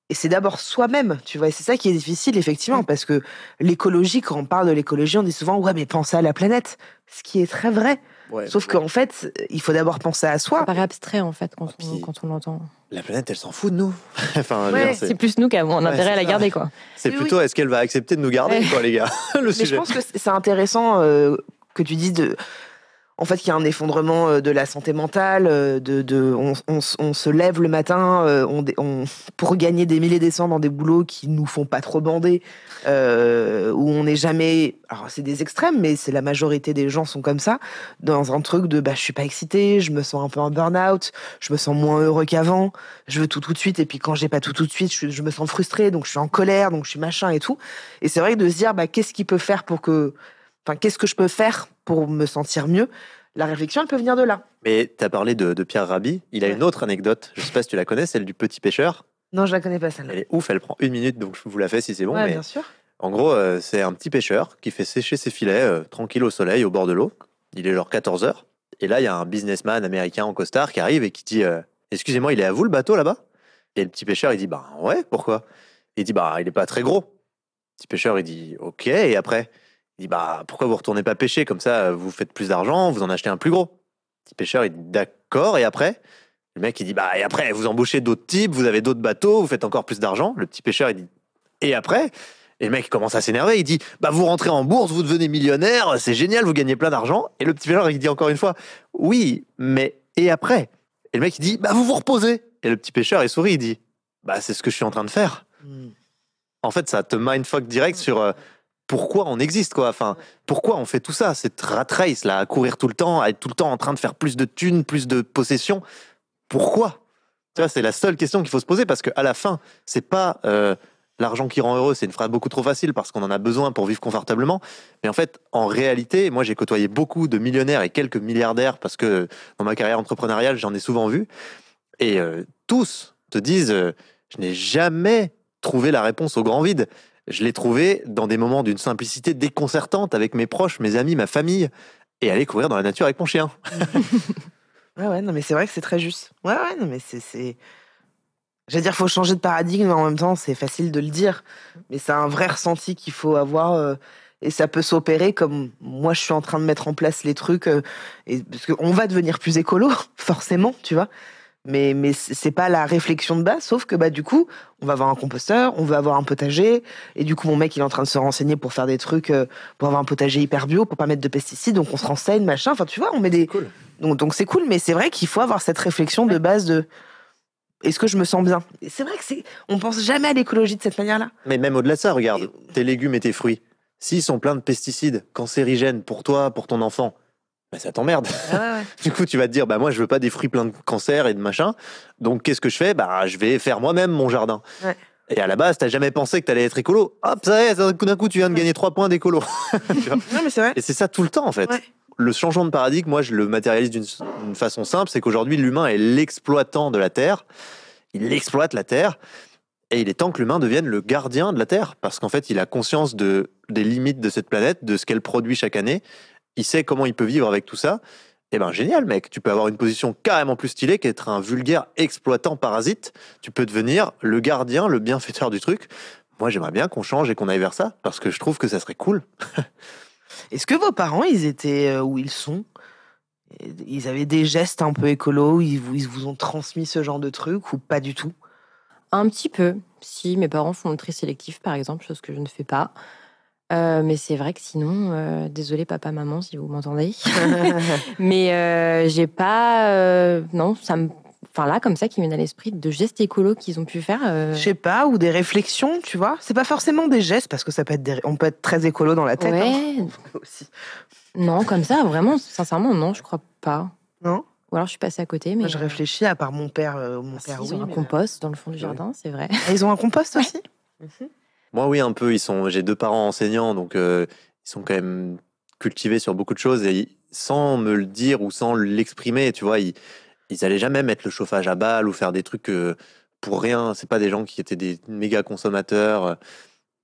Et c'est d'abord soi-même, tu vois. Et c'est ça qui est difficile, effectivement, parce que l'écologie, quand on parle de l'écologie, on dit souvent, ouais, mais pensez à la planète. Ce qui est très vrai. Ouais, Sauf qu'en fait, il faut d'abord penser à Ça soi. paraît abstrait en fait quand, Ah, on, quand on l'entend. la planète, elle s'en fout de nous. enfin, Ouais, C'est plus nous qui avons un Ouais, intérêt à la ça. garder quoi. c'est Oui, plutôt est-ce qu'elle va accepter de nous garder, Ouais. quoi, les gars Le Mais je pense que c'est c'est intéressant euh, que tu dises de. En fait, qu'il y a un effondrement euh, de la santé mentale, euh, de, de, on, on se lève le matin euh, on, on- pour gagner des milliers et des cents dans des boulots qui nous font pas trop bander, où on n'est jamais. Alors, c'est des extrêmes, mais c'est la majorité des gens sont comme ça, dans un truc de bah, je suis pas excité, je me sens un peu en burn-out, je me sens moins heureux qu'avant, je veux tout tout de suite, et puis quand j'ai pas tout tout de suite, je, me sens frustré, donc je suis en colère, donc je suis machin et tout. Et c'est vrai que de se dire, bah, qu'est-ce qu'il peut faire pour que. Enfin, qu'est-ce que je peux faire pour me sentir mieux? La réflexion, elle peut venir de là. Mais tu as parlé de, de Pierre Rabhi. Il a Ouais. une autre anecdote. Je sais pas si tu la connais, celle du petit pêcheur. Non, je la connais pas celle-là. Elle est ouf, elle prend une minute, donc je vous la fais si c'est bon. ouais, mais bien sûr. En gros, euh, c'est un petit pêcheur qui fait sécher ses filets euh, tranquille au soleil, au bord de l'eau. Il est genre 14 heures. Et là, il y a un businessman américain en costard qui arrive et qui dit euh, Excusez-moi, il est à vous le bateau là-bas? Et le petit pêcheur, il dit Bah ouais, pourquoi? Il dit Bah il est pas très gros. Le petit pêcheur, il dit Ok, et après? Il dit Bah pourquoi vous retournez pas pêcher? Comme ça, vous faites plus d'argent, vous en achetez un plus gros. Le petit pêcheur, il dit D'accord, et après? Le mec, il dit Bah et après, vous embauchez d'autres types, vous avez d'autres bateaux, vous faites encore plus d'argent. Le petit pêcheur, il dit Et après? Et le mec il commence à s'énerver, il dit Bah vous rentrez en bourse, vous devenez millionnaire, c'est génial, vous gagnez plein d'argent. Et le petit pêcheur il dit encore une fois Oui, mais et après? Et le mec il dit Bah vous vous reposez. Et le petit pêcheur il sourit, il dit Bah c'est ce que je suis en train de faire. Hmm. En fait, ça te mindfuck direct sur euh, pourquoi on existe, quoi. Enfin, pourquoi on fait tout ça, cette rat race là, à courir tout le temps, à être tout le temps en train de faire plus de thunes, plus de possessions. Pourquoi? Tu vois, c'est la seule question qu'il faut se poser parce qu'à la fin, c'est pas euh, l'argent qui rend heureux, c'est une phrase beaucoup trop facile parce qu'on en a besoin pour vivre confortablement. Mais en fait, en réalité, moi j'ai côtoyé beaucoup de millionnaires et quelques milliardaires parce que dans ma carrière entrepreneuriale, j'en ai souvent vu. Et euh, tous te disent euh, Je n'ai jamais trouvé la réponse au grand vide. Je l'ai trouvé dans des moments d'une simplicité déconcertante avec mes proches, mes amis, ma famille, et aller courir dans la nature avec mon chien. Ouais, ouais, non, mais c'est vrai que c'est très juste. Ouais, ouais, non, mais c'est. J'allais dire, faut changer de paradigme, mais en même temps, c'est facile de le dire. Mais c'est un vrai ressenti qu'il faut avoir. euh, et ça peut s'opérer comme moi, je suis en train de mettre en place les trucs. euh, et, parce qu'on va devenir plus écolo, forcément, tu vois. Mais, mais c'est pas la réflexion de base, sauf que bah, du coup, on va avoir un composteur, on veut avoir un potager. Et du coup, mon mec, il est en train de se renseigner pour faire des trucs, euh, pour avoir un potager hyper bio, pour pas mettre de pesticides. Donc on se renseigne, machin. Enfin, tu vois, on met des. Cool. Donc donc c'est cool, mais c'est vrai qu'il faut avoir cette réflexion de base de est-ce que je me sens bien? C'est vrai que c'est on pense jamais à l'écologie de cette manière-là. Mais même au-delà de ça, regarde, tes légumes et tes fruits, s'ils sont pleins de pesticides cancérigènes pour toi, pour ton enfant, bah, ça t'emmerde. Du coup, tu vas te dire, bah moi, je veux pas des fruits pleins de cancer et de machin. Donc, qu'est-ce que je fais? Bah, je vais faire moi-même mon jardin. Ouais. Et à la base, t'as jamais pensé que t'allais être écolo. Hop, ça y est, d'un coup, tu viens de gagner trois points d'écolo. Et c'est ça tout le temps, en fait. Ouais. Le changement de paradigme, moi, je le matérialise d'une d'une façon simple, c'est qu'aujourd'hui, l'humain est l'exploitant de la Terre. Il exploite la Terre. Et il est temps que l'humain devienne le gardien de la Terre, parce qu'en fait, il a conscience de, des limites de cette planète, de ce qu'elle produit chaque année. Il sait comment il peut vivre avec tout ça. Eh ben génial, mec. Tu peux avoir une position carrément plus stylée qu'être un vulgaire exploitant parasite. Tu peux devenir le gardien, le bienfaiteur du truc. Moi, j'aimerais bien qu'on change et qu'on aille vers ça, parce que je trouve que ça serait cool. Est-ce que vos parents, ils étaient euh, où ils sont? Ils avaient des gestes un peu écolos, ils vous, ils vous ont transmis ce genre de truc ou pas du tout? Un petit peu. Si mes parents font le tri sélectif, par exemple, chose que je ne fais pas. Euh, mais c'est vrai que sinon, euh, désolé papa, maman, si vous m'entendez. mais euh, j'ai pas. euh, non, ça me. Enfin là, comme ça, qui me vient à l'esprit de gestes écolos qu'ils ont pu faire. Je sais pas, ou des réflexions, tu vois C'est pas forcément des gestes, parce que ça peut être des... on peut être très écolo dans la tête. hein, ouais. aussi. Non, comme ça, vraiment, sincèrement, non, je crois pas. Non? Ou alors je suis passée à côté, mais. Moi, je réfléchis, à part mon père, mon Ah, si, père, ils oui. ont un compost dans le fond du jardin, c'est vrai. Ah, Ils ont un compost aussi? Moi, oui, un peu. Ils sont. J'ai deux parents enseignants, donc euh, ils sont quand même cultivés sur beaucoup de choses et sans me le dire ou sans l'exprimer, tu vois, ils, ils allaient jamais mettre le chauffage à balle ou faire des trucs euh, pour rien. C'est pas des gens qui étaient des méga consommateurs.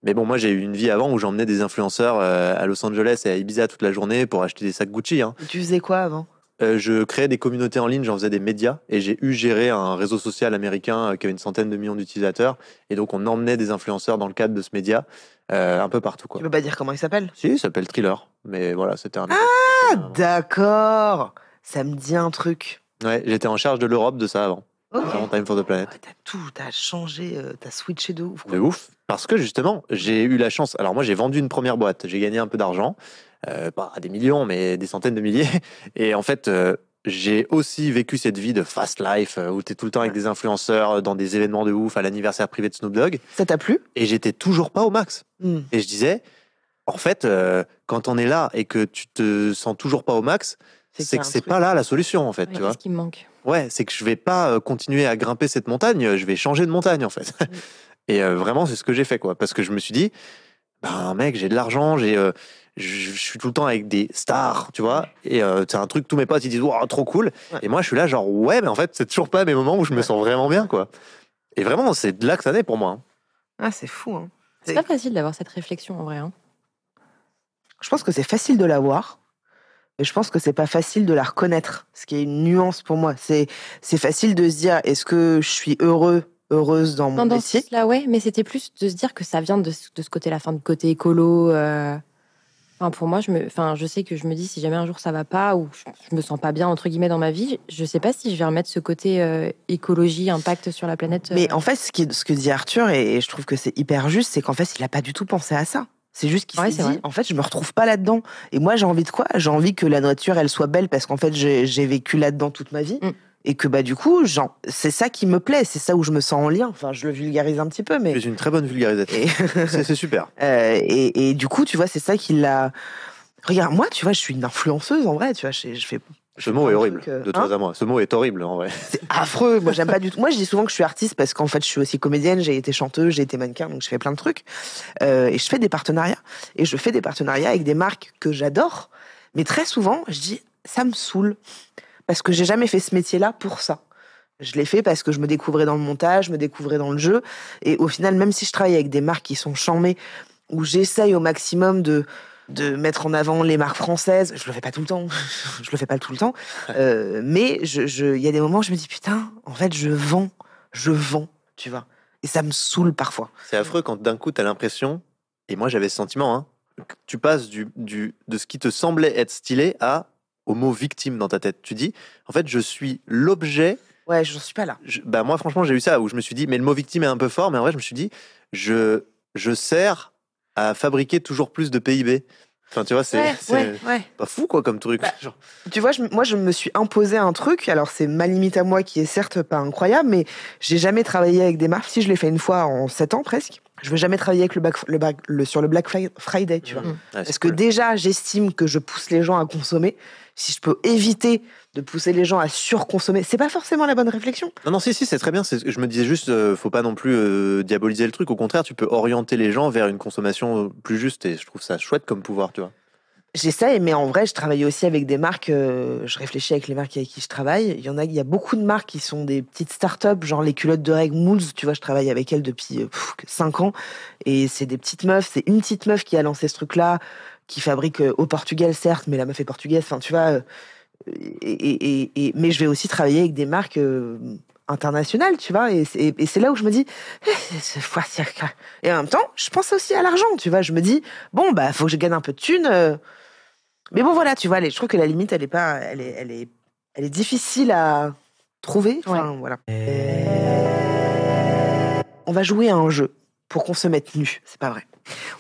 Mais bon, moi, j'ai eu une vie avant où j'emmenais des influenceurs euh, à Los Angeles et à Ibiza toute la journée pour acheter des sacs Gucci. Hein. Tu faisais quoi avant? Euh, je créais des communautés en ligne, j'en faisais des médias et j'ai eu géré un réseau social américain euh, qui avait une centaine de millions d'utilisateurs. Et donc, on emmenait des influenceurs dans le cadre de ce média euh, un peu partout. Quoi. Tu peux pas dire comment il s'appelle? Si, il s'appelle Thriller. Mais voilà, c'était un. Ah, d'accord. Ça me dit un truc. Ouais, j'étais en charge de l'Europe de ça avant. Ok. Avant Time for the Planet. Ouais, t'as tout, t'as changé, euh, t'as switché de ouf. quoi. De ouf. Parce que justement, j'ai eu la chance. Alors moi, j'ai vendu une première boîte. J'ai gagné un peu d'argent. Euh, pas des millions, mais des centaines de milliers. Et en fait, euh, j'ai aussi vécu cette vie de fast life euh, où tu es tout le temps avec des influenceurs dans des événements de ouf, à l'anniversaire privé de Snoop Dogg. Ça t'a plu? Et j'étais toujours pas au max. Hmm. Et je disais, en fait, euh, quand on est là et que tu te sens toujours pas au max, c'est que c'est pas là la solution, en fait. Ouais, tu vois Qu'est-ce qui me manque? Ouais, c'est que je vais pas continuer à grimper cette montagne, je vais changer de montagne en fait. Et euh, vraiment, c'est ce que j'ai fait quoi, parce que je me suis dit, ben mec, j'ai de l'argent, j'ai, euh, je je suis tout le temps avec des stars, tu vois, et euh, c'est un truc tous mes potes ils disent, waouh, trop cool. Ouais. Et moi, je suis là genre, ouais, mais en fait, c'est toujours pas mes moments où je me sens vraiment bien quoi. Et vraiment, c'est de là que ça naît pour moi. hein. Ah, c'est fou. Hein. C'est pas facile d'avoir cette réflexion en vrai. hein. Je pense que c'est facile de l'avoir, mais je pense que c'est pas facile de la reconnaître. Ce qui est une nuance pour moi. C'est c'est facile de se dire est-ce que je suis heureux, heureuse dans mon Non, dans métier? là ouais, mais c'était plus de se dire que ça vient de, ce- de ce côté-là, enfin, de côté écolo. euh, Enfin, pour moi, je, me, enfin, je sais que je me dis si jamais un jour ça va pas ou je, me sens pas bien entre guillemets dans ma vie, je sais pas si je vais remettre ce côté euh, écologie, impact sur la planète. euh, Mais en fait, ce, qui, ce que dit Arthur, et, je trouve que c'est hyper juste, c'est qu'en fait, il a pas du tout pensé à ça. C'est juste qu'il Ouais, s'est dit, vrai. en fait, je me retrouve pas là-dedans. Et moi, j'ai envie de quoi? J'ai envie que la nature, elle soit belle parce qu'en fait, j'ai j'ai vécu là-dedans toute ma vie. Mm. Et que bah du coup, c'est ça qui me plaît, c'est ça où je me sens en lien. Enfin, je le vulgarise un petit peu, mais Tu une très bonne vulgarisatrice. c'est super. euh, et, et du coup, tu vois, c'est ça qui l'a. Regarde, moi, tu vois, je suis une influenceuse en vrai. Tu vois, je, je fais. Ce mot est horrible, euh, de hein toi à moi. Ce mot est horrible en vrai. C'est affreux. Moi, j'aime pas du tout. Moi, je dis souvent que je suis artiste parce qu'en fait, je suis aussi comédienne, j'ai été chanteuse, j'ai été mannequin, donc je fais plein de trucs. Euh, et je fais des partenariats. Et je fais des partenariats avec des marques que j'adore. Mais très souvent, je dis, ça me saoule. Parce que j'ai jamais fait ce métier-là pour ça. Je l'ai fait parce que je me découvrais dans le montage, je me découvrais dans le jeu. Et au final, même si je travaille avec des marques qui sont chamées, où j'essaye au maximum de de mettre en avant les marques françaises. Je le fais pas tout le temps. je le fais pas tout le temps. Euh, mais je, je- il y a des moments où je me dis putain, en fait, je vends, je vends, tu vois. Et ça me saoule parfois. C'est affreux quand d'un coup tu as l'impression, et moi j'avais ce sentiment, hein, que tu passes du, du, de ce qui te semblait être stylé à au mot victime dans ta tête. Tu dis, en fait, je suis l'objet. Ouais, j'en suis pas là. je- Bah moi, franchement, j'ai eu ça où je me suis dit, mais le mot victime est un peu fort, mais en vrai, je me suis dit, je, je sers à fabriquer toujours plus de PIB. Enfin, tu vois, c'est ouais. pas fou quoi comme truc. Bah, Genre, Tu vois, je- moi, je me suis imposé un truc. Alors, c'est ma limite à moi qui est certes pas incroyable, mais j'ai jamais travaillé avec des marques. Si je l'ai fait une fois en sept ans presque, je veux jamais travailler avec le, back- le, back- le- sur le Black Fri- Friday, tu vois. Mm. Parce que cool. déjà, j'estime que je pousse les gens à consommer. Si je peux éviter de pousser les gens à surconsommer, c'est pas forcément la bonne réflexion. Non, non, si, si, c'est très bien. Je me disais juste, euh, faut pas non plus euh, diaboliser le truc. Au contraire, tu peux orienter les gens vers une consommation euh, plus juste et je trouve ça chouette comme pouvoir, tu vois. J'essaie, mais en vrai, je travaille aussi avec des marques. euh, je réfléchis avec les marques avec qui je travaille. Il y en a, il y a beaucoup de marques qui sont des petites startups, genre les culottes de règles Mools. Tu vois, je travaille avec elles depuis 5 ans. Et c'est des petites meufs. C'est une petite meuf qui a lancé ce truc-là, qui fabrique euh, au Portugal, certes, mais la meuf est portugaise. Enfin, tu vois. euh, et, et- et- mais je vais aussi travailler avec des marques euh, internationales, tu vois. Et, c'est- là où je me dis, Eh. Et en même temps, je pense aussi à l'argent, tu vois. Je me dis, bon, bah, faut que je gagne un peu de thunes. euh, mais bon, voilà, tu vois, je trouve que la limite, elle est pas, elle est, elle est, elle est difficile à trouver. Enfin, voilà. On va jouer à un jeu pour qu'on se mette nu. C'est pas vrai.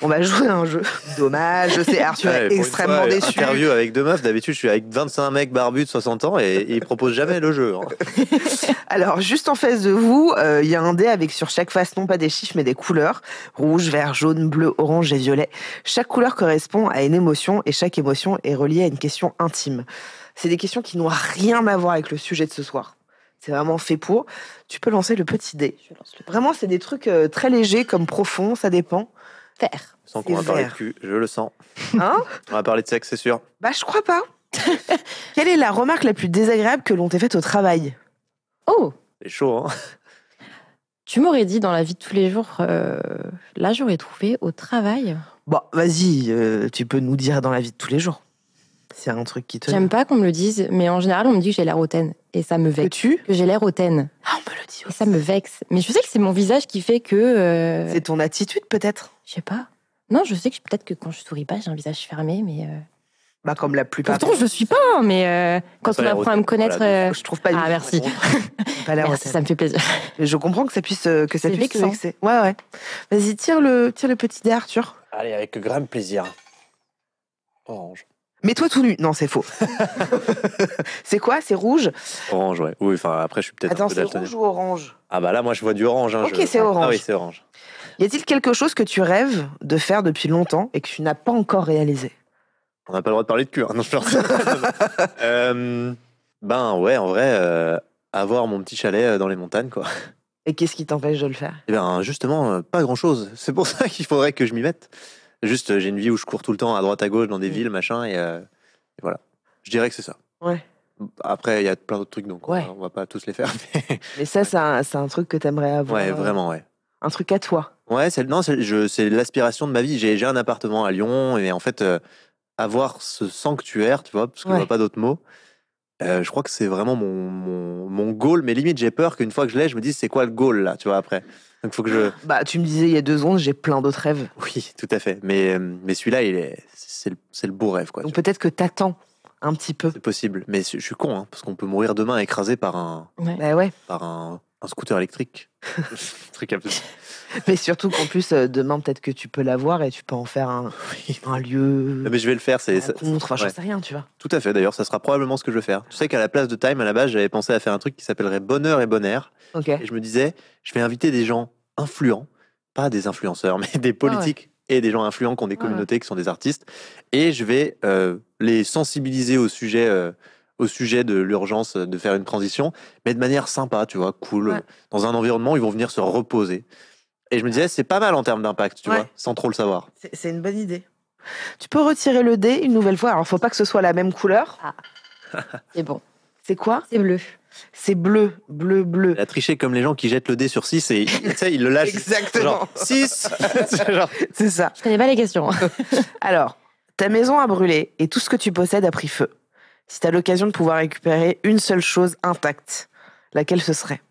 On va jouer à un jeu. Dommage, je sais, Arthur Ouais, est extrêmement fois, déçu. Interview avec deux meufs. D'habitude, je suis avec 25 mecs barbus de 60 ans et, et ils proposent jamais le jeu. hein. Alors, juste en face de vous, euh, il y a un dé avec sur chaque face non pas des chiffres mais des couleurs rouge, vert, jaune, bleu, orange et violet. Chaque couleur correspond à une émotion et chaque émotion est reliée à une question intime. C'est des questions qui n'ont rien à voir avec le sujet de ce soir. C'est vraiment fait pour. Tu peux lancer le petit dé. Je lance le Vraiment, c'est des trucs euh, très légers comme profonds, ça dépend. Faire. Sans qu'on va parler de cul, je le sens. Hein On va parler de sexe, c'est sûr. Bah, je crois pas. Quelle est la remarque la plus désagréable que l'on t'ait faite au travail? Oh, C'est chaud, hein tu m'aurais dit dans la vie de tous les jours, euh, là j'aurais trouvé au travail. Bon, vas-y, euh, tu peux nous dire dans la vie de tous les jours. C'est un truc qui te. J'aime pas qu'on me le dise, mais en général, on me dit que j'ai l'air hautaine. Et ça me Que vexe. tu Que j'ai l'air hautaine. Ah, on me le dit Et ça me vexe. Mais je sais que c'est mon visage qui fait que. euh, C'est ton attitude, peut-être? Je sais pas. Non, je sais que peut-être que quand je souris pas, j'ai un visage fermé, mais. euh, Bah, comme la plupart. Pourtant, je le suis pas, hein, mais euh, quand on apprend à me connaître. voilà, euh, Je trouve pas du Ah, tout. merci. Pas l'air Merci, ça me fait plaisir. Je comprends que ça puisse, que ça C'est puisse vexant. vexer. Ouais, ouais. Vas-y, tire le, tire le petit dé, Arthur. Allez, avec grand plaisir. Orange. Mets-toi tout nu. Non, c'est faux. c'est quoi? C'est rouge? Orange, ouais. Oui, enfin, après, je suis peut-être Attends, peu c'est rouge ou orange? Ah bah là, moi, je vois du orange. hein, Ok, je- c'est orange. Ah oui, c'est orange. Y a-t-il quelque chose que tu rêves de faire depuis longtemps et que tu n'as pas encore réalisé? On n'a pas le droit de parler de cul. hein. Non, je pense. euh, ben ouais, en vrai, euh, avoir mon petit chalet euh, dans les montagnes, quoi. Et qu'est-ce qui t'empêche de le faire? Eh bien, justement, pas grand-chose. C'est pour ça qu'il faudrait que je m'y mette. Juste, euh, j'ai une vie où je cours tout le temps à droite à gauche dans des Mm. villes, machin, et, euh, et voilà. Je dirais que c'est ça. Ouais. Après, il y a plein d'autres trucs, donc on Ouais. on va pas tous les faire. mais- Mais ça, c'est un, un truc que t'aimerais avoir. ouais, euh, vraiment, ouais. Un truc à toi. Ouais, c'est non, l'aspiration de ma vie. J'ai un appartement à Lyon et en fait, euh, avoir ce sanctuaire, tu vois, parce que je Ouais. pas d'autres mots. Euh, je crois que c'est vraiment mon, mon, mon goal, mais limite j'ai peur qu'une fois que je l'ai, je me dise c'est quoi le goal là, tu vois après. Donc faut que je, Bah, tu me disais il y a deux secondes, j'ai plein d'autres rêves. oui, tout à fait. Mais euh, mais celui-là, il est, c'est le, c'est le beau rêve quoi. Donc peut-être que t'attends un petit peu. C'est possible, mais je suis con, hein, parce qu'on peut mourir demain écrasé par un, Ouais. Bah ouais. par un, un scooter électrique. truc. Mais surtout qu'en plus, euh, demain, peut-être que tu peux l'avoir et tu peux en faire un, Oui. un lieu. Mais je vais le faire, c'est enfin, ouais. sais rien, tu vois. Tout à fait, d'ailleurs, ça sera probablement ce que je vais faire. Tu sais qu'à la place de Time, à la base, j'avais pensé à faire un truc qui s'appellerait Bonheur et Bonheur. Ok. Et je me disais, je vais inviter des gens influents, pas des influenceurs, mais des politiques et des gens influents qui ont des Ah ouais. communautés, qui sont des artistes. Et je vais euh, les sensibiliser au sujet, euh, au sujet de l'urgence de faire une transition, mais de manière sympa, tu vois, cool, dans un environnement où ils vont venir se reposer. Et je me disais, c'est pas mal en termes d'impact, tu Ouais. vois, sans trop le savoir. C'est c'est une bonne idée. Tu peux retirer le dé une nouvelle fois. Alors, faut pas que ce soit la même couleur. C'est bon. C'est quoi? C'est bleu. C'est bleu, bleu, bleu. Elle a triché comme les gens qui jettent le dé sur 6 et tu sais, ils le lâchent. Exactement. Genre 6 genre, C'est ça. Je connais pas les questions. Alors, ta maison a brûlé et tout ce que tu possèdes a pris feu. Si tu as l'occasion de pouvoir récupérer une seule chose intacte, laquelle ce serait?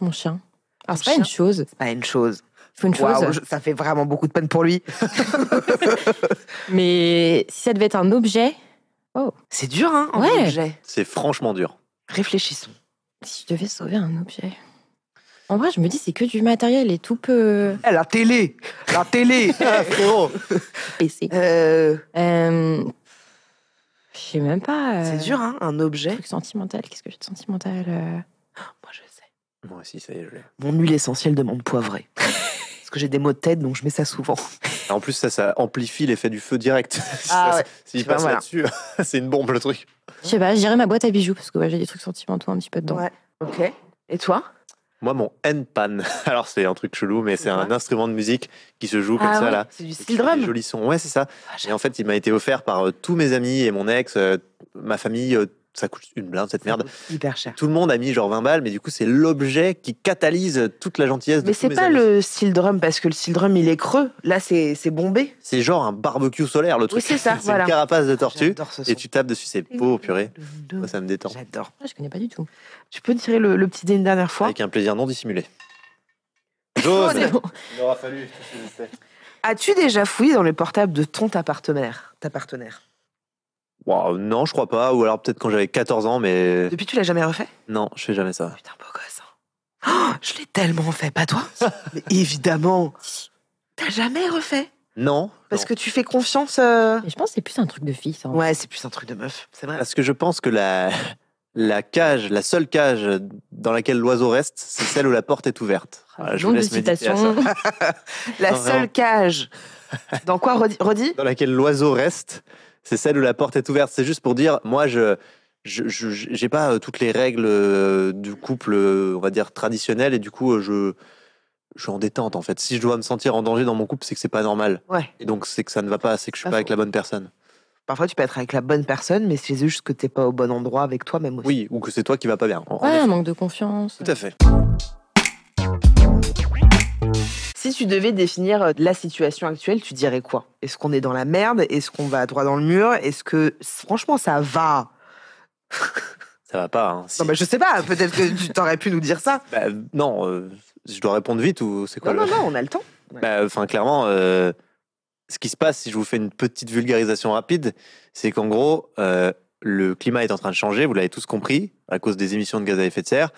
Mon chien. Alors, c'est pas une chose. Pas une chose. Une chose. Ça fait vraiment beaucoup de peine pour lui. Mais si ça devait être un objet, C'est dur, hein, en Ouais. objet. C'est franchement dur. Réfléchissons. si je devais sauver un objet. En vrai, je me dis, c'est que du matériel et tout peu Eh, la télé La télé frérot PC. Euh, Euh, je sais même pas. euh, C'est dur, hein, un Un objet. truc sentimental. Qu'est-ce que j'ai de sentimental euh, Moi, je sais. Moi aussi, ça y est, je l'ai. Mon huile essentielle de menthe poivrée. Parce que j'ai des maux de tête, donc je mets ça souvent. En plus, ça, ça amplifie l'effet du feu direct. Ah Ça, ouais. S'il passe voilà. là-dessus, c'est une bombe le truc. Je sais pas, je dirais ma boîte à bijoux parce que ouais, j'ai des trucs sentimentaux un petit peu dedans. Ouais. Ok. Et toi? Moi, mon N-pan, alors c'est un truc chelou, mais c'est un instrument de musique qui se joue comme Ah ça ouais, là. C'est du style fait des drum. jolis sons. Ouais, c'est ça. Et en fait, il m'a été offert par euh, tous mes amis et mon ex, euh, ma famille. euh, ça coûte une blinde cette merde. Hyper cher. Tout le monde a mis genre 20 balles, mais du coup, c'est l'objet qui catalyse toute la gentillesse de Mais c'est pas amis. le style drum parce que le style drum il est creux. Là c'est c'est bombé. C'est genre un barbecue solaire le truc. c'est ça, c'est voilà. une carapace de tortue J'adore ce son. et tu tapes dessus, c'est beau, purée. Moi, ça me détend. J'adore. Ah, je connais pas du tout. Tu peux tirer le, le petit dé une dernière fois Avec un plaisir non dissimulé. Oh, bon. Il aura fallu. As-tu déjà fouillé dans le portable de ton ta partenaire Ta partenaire? Wow, non, je crois pas. Ou alors peut-être quand j'avais 14 ans, mais Depuis tu l'as jamais refait? Non, je fais jamais ça. Putain beau gosse. hein. Oh, je l'ai tellement fait, pas toi? Mais évidemment. T'as jamais refait? Non. Parce non. que tu fais confiance. euh, Mais je pense que c'est plus un truc de fille, ça. Ouais, c'est plus un truc de meuf. C'est vrai. Parce que je pense que la, la cage, la seule cage dans laquelle l'oiseau reste, c'est celle où la porte est ouverte. Voilà, je vous Nombre de laisse méditer à ça. citations. La Non, seule vraiment. cage. Dans quoi redis, redis Dans laquelle l'oiseau reste, c'est celle où la porte est ouverte. C'est juste pour dire, moi, je je je- j'ai pas euh, toutes les règles euh, du couple, euh, on va dire traditionnelles, et du coup, je je suis en détente en fait. Si je dois me sentir en danger dans mon couple, c'est que c'est pas normal. Ouais. Et donc c'est que ça ne va pas, c'est que je suis Pas pas avec la bonne personne. Parfois tu peux être avec la bonne personne, mais c'est juste que t'es pas au bon endroit avec toi-même aussi. Oui, ou que c'est toi qui vas pas bien. En- en Ouais, un manque de confiance. Tout à fait. Si tu devais définir euh, la situation actuelle, tu dirais quoi? Est-ce qu'on est dans la merde? Est-ce qu'on va droit dans le mur? Est-ce que franchement ça va? Ça va pas. Hein. Si- Non, mais je sais pas. Peut-être que tu t'aurais pu nous dire ça. Bah, non, euh, je dois répondre vite ou c'est quoi Non, le- non, non, on a le temps. Bah, Enfin, clairement, euh, ce qui se passe, si je vous fais une petite vulgarisation rapide, c'est qu'en gros, euh, le climat est en train de changer, vous l'avez tous compris, à cause des émissions de gaz à effet de serre,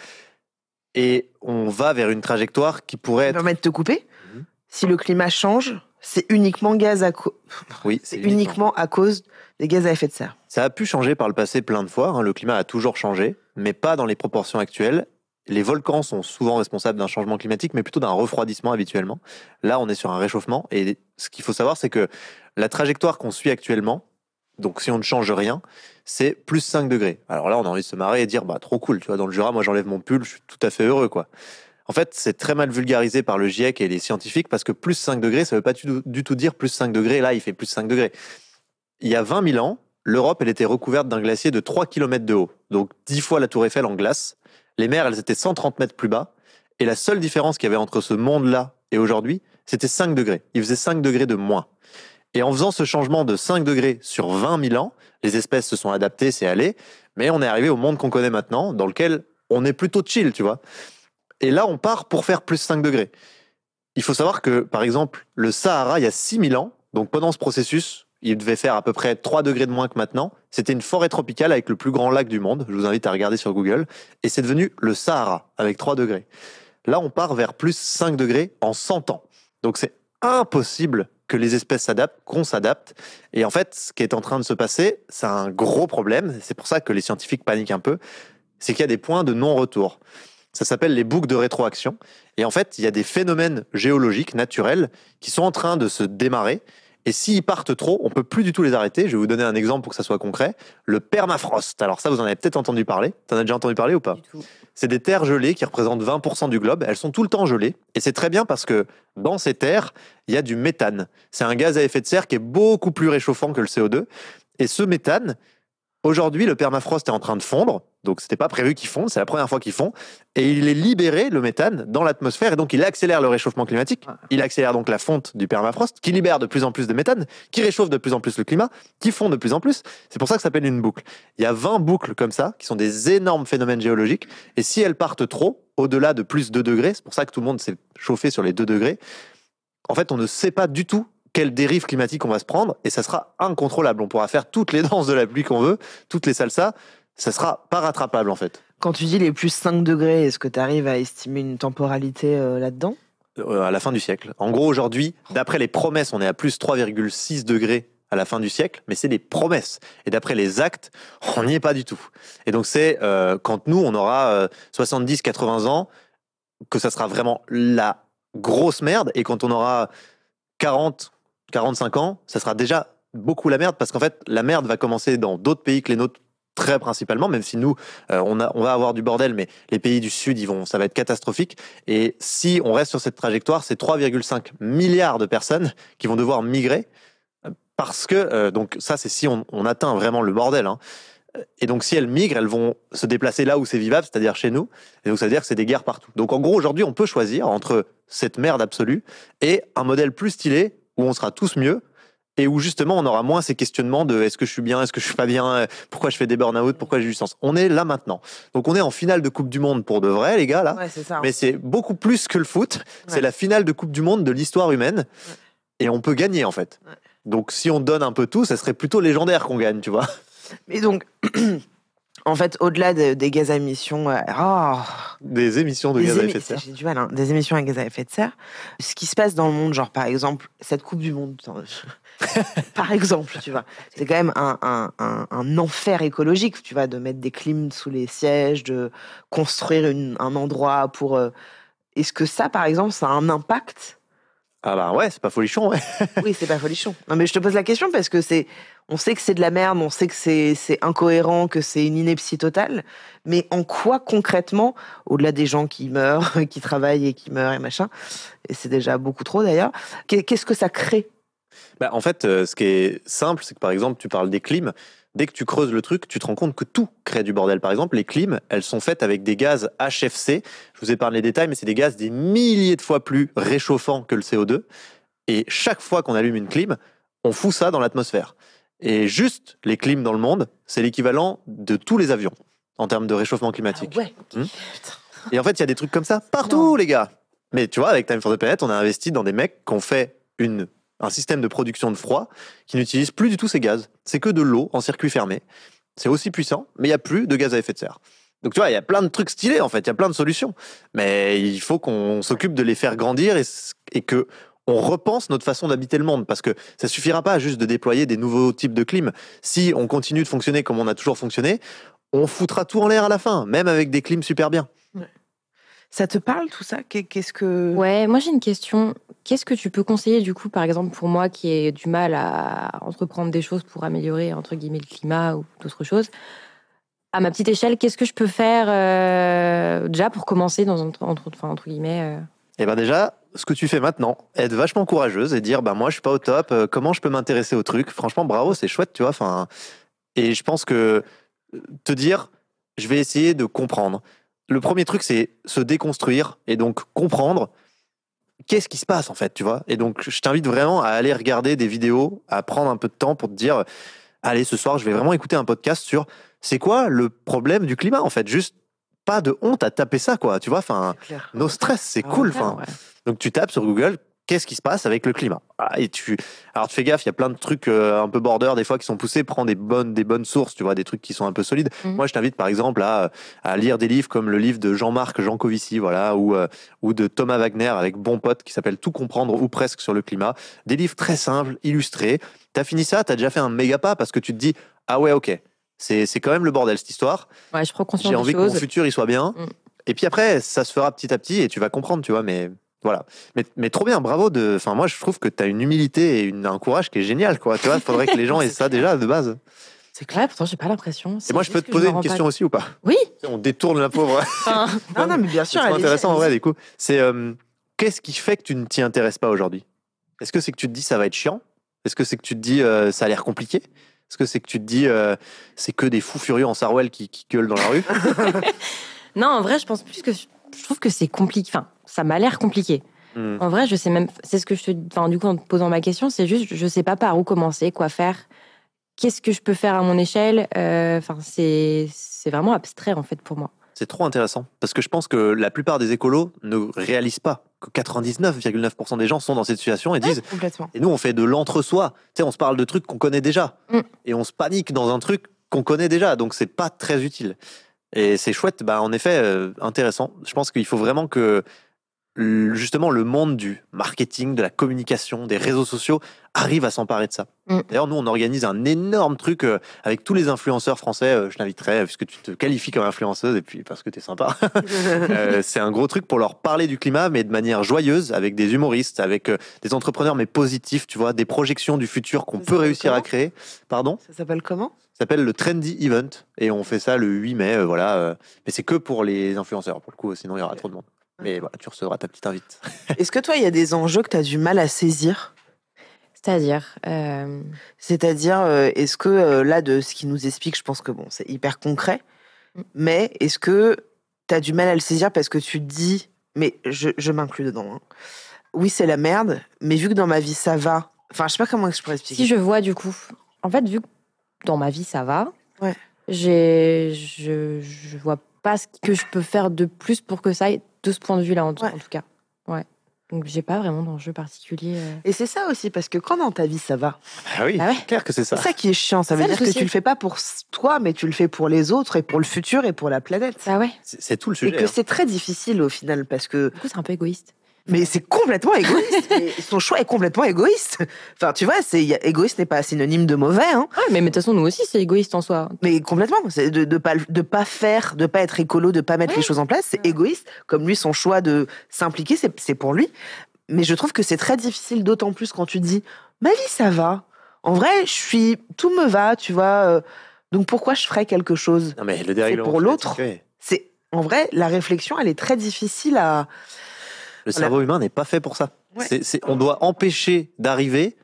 et on va vers une trajectoire qui pourrait être... me permets de te couper. Mhm. Si le climat change, c'est uniquement gaz à co- Oui, c'est uniquement à cause des gaz à effet de serre. Ça a pu changer par le passé plein de fois, hein, le climat a toujours changé, mais pas dans les proportions actuelles. Les volcans sont souvent responsables d'un changement climatique, mais plutôt d'un refroidissement habituellement. Là, on est sur un réchauffement, et ce qu'il faut savoir, c'est que la trajectoire qu'on suit actuellement, donc si on ne change rien, c'est plus 5 degrés. Alors là, on a envie de se marrer et dire, bah trop cool, tu vois, dans le Jura, moi j'enlève mon pull, je suis tout à fait heureux, quoi. En fait, c'est très mal vulgarisé par le GIEC et les scientifiques, parce que plus 5 degrés, ça veut pas du tout dire plus 5 degrés, là, il fait plus 5 degrés. Il y a 20 000 ans, l'Europe, elle était recouverte d'un glacier de 3 km de haut, donc 10 fois la Tour Eiffel en glace. Les mers, elles étaient 130 mètres plus bas. Et la seule différence qu'il y avait entre ce monde-là et aujourd'hui, c'était 5 degrés. Il faisait 5 degrés de moins. Et en faisant ce changement de 5 degrés sur 20 000 ans, les espèces se sont adaptées, c'est allé. Mais on est arrivé au monde qu'on connaît maintenant, dans lequel on est plutôt chill, tu vois. Et là, on part pour faire plus 5 degrés. Il faut savoir que, par exemple, le Sahara, il y a 6000 ans, donc pendant ce processus, il devait faire à peu près 3 degrés de moins que maintenant. C'était une forêt tropicale avec le plus grand lac du monde. Je vous invite à regarder sur Google. Et c'est devenu le Sahara avec 3 degrés. Là, on part vers plus 5 degrés en 100 ans. Donc c'est impossible que les espèces s'adaptent, qu'on s'adapte. Et en fait, ce qui est en train de se passer, c'est un gros problème. C'est pour ça que les scientifiques paniquent un peu. C'est qu'il y a des points de non-retour. Ça s'appelle les boucles de rétroaction. Et en fait, il y a des phénomènes géologiques naturels qui sont en train de se démarrer. Et s'ils partent trop, on peut plus du tout les arrêter. Je vais vous donner un exemple pour que ça soit concret. Le permafrost. Alors ça, vous en avez peut-être entendu parler. T'en as déjà entendu parler ou pas c'est des terres gelées qui représentent 20% du globe. Elles sont tout le temps gelées. Et c'est très bien parce que dans ces terres, il y a du méthane. C'est un gaz à effet de serre qui est beaucoup plus réchauffant que le CO2. Et ce méthane, aujourd'hui, le permafrost est en train de fondre. Donc, c'était pas prévu qu'il fonde. C'est la première fois qu'il fond. Et il est libéré, le méthane, dans l'atmosphère. Et donc, il accélère le réchauffement climatique. Il accélère donc la fonte du permafrost, qui libère de plus en plus de méthane, qui réchauffe de plus en plus le climat, qui fond de plus en plus. C'est pour ça que ça s'appelle une boucle. Il y a 20 boucles comme ça, qui sont des énormes phénomènes géologiques. Et si elles partent trop, au-delà de plus 2 degrés, c'est pour ça que tout le monde s'est chauffé sur les 2 degrés, en fait, on ne sait pas du tout quelle dérive climatique on va se prendre, et ça sera incontrôlable. On pourra faire toutes les danses de la pluie qu'on veut, toutes les salsas, ça sera pas rattrapable en fait. Quand tu dis les plus 5 degrés, est-ce que tu arrives à estimer une temporalité euh, là-dedans? Euh, à la fin du siècle. En gros, aujourd'hui, d'après les promesses, on est à plus 3,6 degrés à la fin du siècle, mais c'est des promesses. Et d'après les actes, on n'y est pas du tout. Et donc c'est euh, quand nous, on aura 70-80 ans, que ça sera vraiment la grosse merde, et quand on aura 40, 45 ans, ça sera déjà beaucoup la merde, parce qu'en fait, la merde va commencer dans d'autres pays que les nôtres très principalement, même si nous, euh, on, a, on va avoir du bordel, mais les pays du Sud, ils vont, ça va être catastrophique. Et si on reste sur cette trajectoire, c'est 3,5 milliards de personnes qui vont devoir migrer, parce que, euh, donc ça c'est si on, on atteint vraiment le bordel. hein. Et donc si elles migrent, elles vont se déplacer là où c'est vivable, c'est-à-dire chez nous. Et donc ça veut dire que c'est des guerres partout. Donc en gros, aujourd'hui, on peut choisir entre cette merde absolue et un modèle plus stylé où on sera tous mieux et où justement on aura moins ces questionnements de est-ce que je suis bien, est-ce que je suis pas bien, pourquoi je fais des burn-out, pourquoi j'ai du sens. On est là maintenant. Donc on est en finale de Coupe du Monde pour de vrai, les gars, là. Ouais, ça. Mais c'est beaucoup plus que le foot. C'est la finale de Coupe du Monde de l'histoire humaine. Et on peut gagner, en fait. Donc si on donne un peu tout, ça serait plutôt légendaire qu'on gagne, tu vois. Et donc, en fait, au-delà de- des gaz à émissions, euh, oh, Des émissions de des gaz à effet de serre. J'ai du mal, hein, des émissions à gaz à effet de serre. Ce qui se passe dans le monde, genre par exemple, cette Coupe du Monde, par exemple, tu vois, c'est quand même un, un- un- un enfer écologique, tu vois, de mettre des clims sous les sièges, de construire une- un endroit pour. euh, Est-ce que ça, par exemple, ça a un impact? Ah bah ouais, c'est pas folichon, ouais. Oui, c'est pas folichon. Non, mais je te pose la question parce que c'est, on sait que c'est de la merde, on sait que c'est, incohérent, que c'est une ineptie totale. Mais en quoi concrètement, au-delà des gens qui meurent, qui travaillent et qui meurent et machin, et c'est déjà beaucoup trop d'ailleurs, qu'est- qu'est-ce que ça crée? Bah, en fait, euh, ce qui est simple, c'est que par exemple, tu parles des clims. dès que tu creuses le truc, tu te rends compte que tout crée du bordel. Par exemple, les clims, elles sont faites avec des gaz HFC. Je vous parlé des détails, mais c'est des gaz des milliers de fois plus réchauffants que le CO2. Et chaque fois qu'on allume une clim, on fout ça dans l'atmosphère. Et juste les clims dans le monde, c'est l'équivalent de tous les avions en termes de réchauffement climatique. Ah ouais. Hmm. Et en fait, il y a des trucs comme ça partout, les gars. Mais tu vois, avec Time for the Planet, on a investi dans des mecs qui ont fait une, un système de production de froid qui n'utilise plus du tout ces gaz. C'est que de l'eau en circuit fermé. C'est aussi puissant, mais il n'y a plus de gaz à effet de serre. Donc tu vois, il y a plein de trucs stylés en fait, il y a plein de solutions. Mais il faut qu'on s'occupe de les faire grandir et, et que on repense notre façon d'habiter le monde parce que ça suffira pas juste de déployer des nouveaux types de clim. Si on continue de fonctionner comme on a toujours fonctionné, on foutra tout en l'air à la fin, même avec des clims super bien. Ça te parle tout ça? Qu'est-ce que Ouais, moi j'ai une question. Qu'est-ce que tu peux conseiller du coup, par exemple pour moi qui ai du mal à entreprendre des choses pour améliorer entre guillemets le climat ou d'autres choses? À ma petite échelle, qu'est-ce que je peux faire euh, déjà pour commencer dans entre, enfin, entre guillemets euh... Eh ben déjà, ce que tu fais maintenant, être vachement courageuse et dire bah moi je suis pas au top, euh, comment je peux m'intéresser au truc? Franchement, bravo, c'est chouette, tu vois. Enfin, et je pense que te dire, je vais essayer de comprendre. Le premier truc, c'est se déconstruire et donc comprendre qu'est-ce qui se passe en fait, tu vois? Et donc, je t'invite vraiment à aller regarder des vidéos, à prendre un peu de temps pour te dire, allez, ce soir, je vais vraiment écouter un podcast sur c'est quoi le problème du climat en fait? Juste pas de honte à taper ça, quoi. Tu vois, enfin, nos stress, c'est cool. Enfin, ouais. donc tu tapes sur Google qu'est-ce qui se passe avec le climat? Ah, Et tu, alors tu fais gaffe, il y a plein de trucs euh, un peu border des fois qui sont poussés. Prends des bonnes, des bonnes sources, tu vois, des trucs qui sont un peu solides. Mmh. Moi, je t'invite par exemple à, à, lire des livres comme le livre de Jean-Marc Jancovici, voilà, ou euh, ou de Thomas Wagner avec Bon Pote qui s'appelle Tout comprendre ou presque sur le climat. Des livres très simples, illustrés. T'as fini ça, t'as déjà fait un méga pas parce que tu te dis ah ouais ok, c'est c'est quand même le bordel cette histoire. Ouais, je prends conscience. J'ai envie que mon futur il soit bien. Mmh. Et puis après, ça se fera petit à petit et tu vas comprendre, tu vois, mais voilà. Mais, mais trop bien, bravo. De... Enfin, moi, je trouve que tu as une humilité et une, un courage qui est génial, quoi. Tu vois, il faudrait que les gens aient ça déjà de base. C'est clair, pourtant, j'ai pas l'impression. Et moi, je peux te poser une question pas... aussi ou pas? Oui. On détourne la pauvre. Enfin... non, non, mais bien sûr. C'est intéressant en vrai, du coup. C'est euh, qu'est-ce qui fait que tu ne t'y intéresses pas aujourd'hui? Est-ce que c'est que tu te dis ça va être chiant? Est-ce que c'est que tu te dis euh, ça a l'air compliqué? Est-ce que c'est que tu te dis euh, c'est que des fous furieux en Sarwell qui, qui gueulent dans la rue Non, en vrai, je pense plus que je trouve que c'est compliqué. Enfin, ça m'a l'air compliqué. Mmh. En vrai, je sais même. C'est ce que je te. Enfin, du coup, en te posant ma question, c'est juste, je sais pas par où commencer, quoi faire. Qu'est-ce que je peux faire à mon échelle? Euh, Enfin, c'est c'est vraiment abstrait en fait pour moi. C'est trop intéressant parce que je pense que la plupart des écolos ne réalisent pas que 99,9% des gens sont dans cette situation et disent. Et nous, on fait de l'entre-soi. Tu sais, on se parle de trucs qu'on connaît déjà mmh. et on se panique dans un truc qu'on connaît déjà. Donc, c'est pas très utile. Et c'est chouette, bah, en effet, euh, intéressant. Je pense qu'il faut vraiment que justement le monde du marketing, de la communication, des réseaux sociaux arrive à s'emparer de ça. Mm. D'ailleurs, nous, on organise un énorme truc euh, avec tous les influenceurs français. Euh, je t'inviterai, puisque tu te qualifies comme influenceuse et puis parce que tu es sympa. euh, c'est un gros truc pour leur parler du climat, mais de manière joyeuse, avec des humoristes, avec euh, des entrepreneurs, mais positifs, tu vois, des projections du futur qu'on peut réussir à créer. Pardon? Ça s'appelle comment? Ça s'appelle le Trendy Event et on fait ça le 8 mai, euh, voilà. euh, mais c'est que pour les influenceurs, pour le coup, sinon il y aura trop de monde. Mais voilà, tu recevras ta petite invite. Est-ce que toi, il y a des enjeux que tu as du mal à saisir? C'est-à-dire. euh, C'est-à-dire, euh, est-ce que euh, là, de ce qu'il nous explique, je pense que bon, c'est hyper concret, Mm. mais est-ce que tu as du mal à le saisir parce que tu te dis, mais je, je m'inclus dedans, hein. oui, c'est la merde, mais vu que dans ma vie ça va, enfin, je sais pas comment je pourrais expliquer. Si je vois du coup, en fait, vu que dans ma vie ça va, Ouais. j'ai, je, je vois pas ce que je peux faire de plus pour que ça aille de ce point de vue-là, en, Ouais. en tout cas. Ouais. Donc j'ai pas vraiment d'enjeu particulier. euh. Et c'est ça aussi, parce que quand dans ta vie ça va, Ah oui, Ah ouais. clair que c'est ça. c'est ça qui est chiant. Ça veut dire que tu le fais pas pour toi, mais tu le fais pour les autres et pour le futur et pour la planète. Bah ouais. C'est tout le Et sujet. que hein. c'est très difficile au final, parce que Du coup, c'est un peu égoïste. Mais c'est complètement égoïste. Et son choix est complètement égoïste. Enfin, tu vois, c'est égoïste n'est pas synonyme de mauvais, hein. Ouais, mais de toute façon, nous aussi, c'est égoïste en soi. Mais complètement. C'est de, de pas de pas faire, de pas être écolo, de pas mettre les choses en place. C'est égoïste. Comme lui, son choix de s'impliquer, c'est c'est pour lui. Mais je trouve que c'est très difficile, d'autant plus quand tu dis ma vie ça va. En vrai, je suis tout me va, tu vois. euh, donc pourquoi je ferais quelque chose Non, mais le dérèglement pour l'autre. C'est en vrai la réflexion, elle est très difficile à. Le cerveau humain n'est pas fait pour ça. Ouais. On doit empêcher d'arriver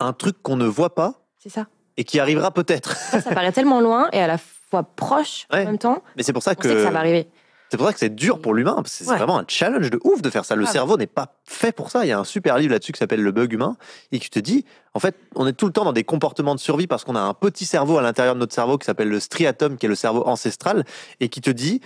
un truc qu'on ne voit pas C'est ça. et qui arrivera peut-être. Ça, ça paraît tellement loin et à la fois proche Ouais. en même temps. Mais c'est pour ça On sait que ça va arriver. c'est pour ça que c'est dur pour l'humain. parce que C'est Ouais. vraiment un challenge de ouf de faire ça. Le Grave. cerveau n'est pas fait pour ça. Il y a un super livre là-dessus qui s'appelle Le bug humain et qui te dit, en fait, on est tout le temps dans des comportements de survie parce qu'on a un petit cerveau à l'intérieur de notre cerveau qui s'appelle le striatum, qui est le cerveau ancestral, et qui te dit,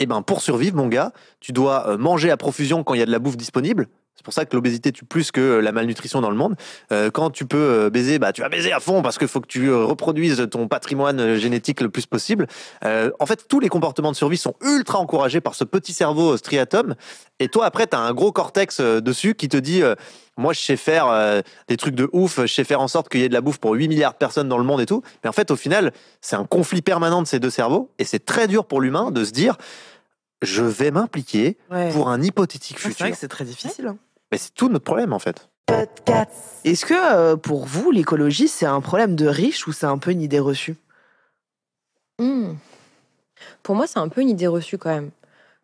eh ben, pour survivre, mon gars, tu dois euh, manger à profusion quand il y a de la bouffe disponible. C'est pour ça que l'obésité tue plus que la malnutrition dans le monde. Euh, quand tu peux euh, baiser, bah, tu vas baiser à fond parce qu'il faut que tu euh, reproduises ton patrimoine euh, génétique le plus possible. Euh, en fait, tous les comportements de survie sont ultra encouragés par ce petit cerveau euh, striatum. Et toi, après, tu as un gros cortex euh, dessus qui te dit euh, Moi, je sais faire euh, des trucs de ouf, je sais faire en sorte qu'il y ait de la bouffe pour 8 milliards de personnes dans le monde et tout. Mais en fait, au final, c'est un conflit permanent de ces deux cerveaux. Et c'est très dur pour l'humain de se dire Je vais m'impliquer Ouais. pour un hypothétique Ouais, C'est futur. vrai que c'est très difficile. hein. Mais c'est tout notre problème, en fait. Est-ce que euh, pour vous, l'écologie, c'est un problème de riche ou c'est un peu une idée reçue? Hmm. Pour moi, c'est un peu une idée reçue quand même.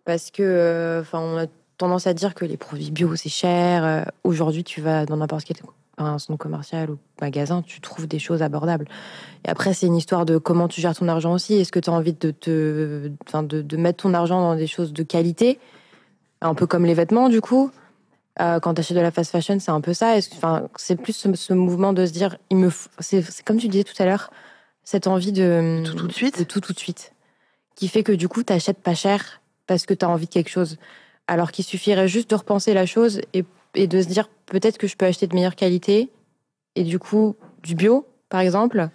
Parce que, euh, enfin, on a tendance à dire que les produits bio, c'est cher. Euh, Aujourd'hui, tu vas dans n'importe quel un centre commercial ou magasin, tu trouves des choses abordables. Et après, c'est une histoire de comment tu gères ton argent aussi. Est-ce que tu as envie de, te, enfin, de, de mettre ton argent dans des choses de qualité? Un peu comme les vêtements, du coup? Euh, quand tu achètes de la fast fashion, c'est un peu ça. Enfin, c'est plus ce, ce mouvement de se dire, il me, c'est c'est comme tu disais tout à l'heure, cette envie de Tout tout de suite de tout tout de suite, qui fait que du coup, tu achètes pas cher parce que tu as envie de quelque chose. Alors qu'il suffirait juste de repenser la chose et, et de se dire peut-être que je peux acheter de meilleure qualité et du coup du bio, par exemple.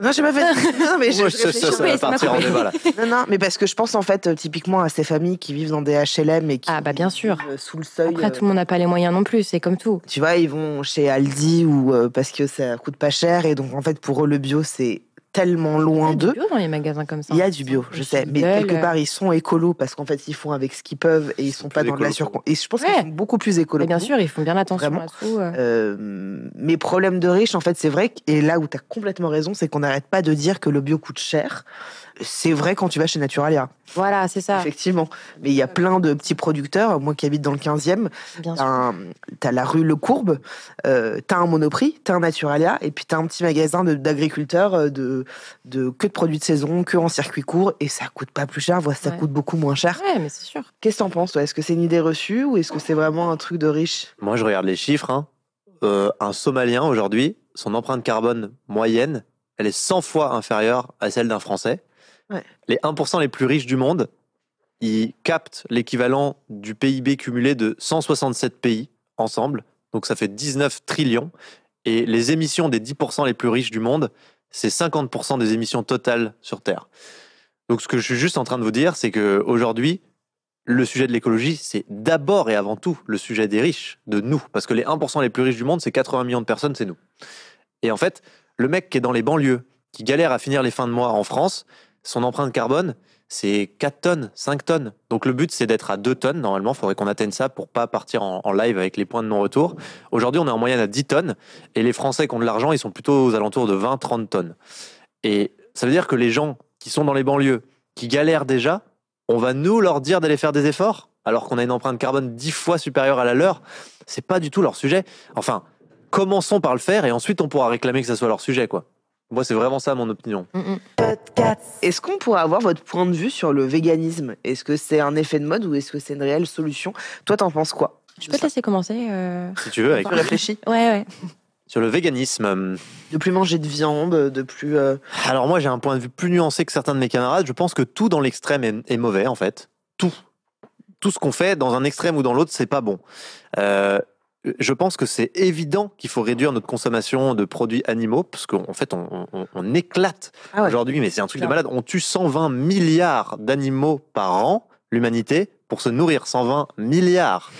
Non, j'ai pas fait. non, mais je, Ouais, je ça, réfléchis. ça, ça va partir en débat, là. Non, non, mais parce que je pense en fait euh, typiquement à ces familles qui vivent dans des HLM et qui Ah, bah, bien sûr. euh, sous le seuil. Après, euh, tout le monde n'a pas les moyens non plus, c'est comme tout. Tu vois, ils vont chez Aldi ou euh, parce que ça coûte pas cher et donc en fait pour eux le bio c'est tellement loin Il y a du d'eux. bio dans les magasins comme ça. Il y a du bio, je sais, mais quelque part ils sont écolos parce qu'en fait ils font avec ce qu'ils peuvent et ils sont pas dans de la surcon. Et je pense qu'ils sont beaucoup plus écolos. bien sûr, ils font bien attention à tout. euh. Euh, mes problèmes de riches, en fait, c'est vrai. que- Et là où tu as complètement raison, c'est qu'on n'arrête pas de dire que le bio coûte cher. C'est vrai quand tu vas chez Naturalia, Voilà, c'est ça. effectivement. Mais il y a plein de petits producteurs. Moi qui habite dans le 15e, Bien t'as la rue Le Courbe, euh, t'as un Monoprix, t'as un Naturalia, et puis t'as un petit magasin de- d'agriculteurs euh, de, de que de produits de saison, que en circuit court, et ça coûte pas plus cher, voire ça Ouais. coûte beaucoup moins cher. Ouais, mais c'est sûr. Qu'est-ce que t'en penses toi? Est-ce que c'est une idée reçue ou est-ce que c'est vraiment un truc de riche? Moi, je regarde les chiffres. hein. Euh, un Somalien, aujourd'hui, son empreinte carbone moyenne, elle est 100 fois inférieure à celle d'un Français. Les 1% les plus riches du monde, ils captent l'équivalent du PIB cumulé de 167 pays ensemble. Donc, ça fait 19 trillions. Et les émissions des 10% les plus riches du monde, c'est 50% des émissions totales sur Terre. Donc, ce que je suis juste en train de vous dire, c'est qu'aujourd'hui, le sujet de l'écologie, c'est d'abord et avant tout le sujet des riches, de nous. Parce que les 1% les plus riches du monde, c'est 80 millions de personnes, c'est nous. Et en fait, le mec qui est dans les banlieues, qui galère à finir les fins de mois en France, son empreinte carbone, c'est 4 tonnes, 5 tonnes. Donc le but, c'est d'être à 2 tonnes. Normalement, il faudrait qu'on atteigne ça pour pas partir en, live avec les points de non-retour. Aujourd'hui, on est en moyenne à 10 tonnes. Et les Français qui ont de l'argent, ils sont plutôt aux alentours de 20-30 tonnes. Et ça veut dire que les gens qui sont dans les banlieues, qui galèrent déjà, on va nous leur dire d'aller faire des efforts, alors qu'on a une empreinte carbone 10 fois supérieure à la leur. C'est pas du tout leur sujet. Enfin, commençons par le faire et ensuite on pourra réclamer que ça soit leur sujet, quoi. Moi, c'est vraiment ça mon opinion. Mm, mm. Est-ce qu'on pourrait avoir votre point de vue sur le véganisme? Est-ce que c'est un effet de mode ou est-ce que c'est une réelle solution? Toi, t'en penses quoi? Je peux te laisser commencer euh, Si tu veux, avec réfléchis Ouais, ouais. sur le véganisme. euh, De plus manger de viande, de plus. euh, Alors moi, j'ai un point de vue plus nuancé que certains de mes camarades. Je pense que tout dans l'extrême est, est mauvais, en fait. Tout. Tout ce qu'on fait dans un extrême ou dans l'autre, c'est pas bon. Euh, je pense que c'est évident qu'il faut réduire notre consommation de produits animaux, parce qu'en fait, on, on- on éclate Ah ouais. aujourd'hui, mais c'est un truc de malade. On tue 120 milliards d'animaux par an, l'humanité, pour se nourrir. 120 milliards.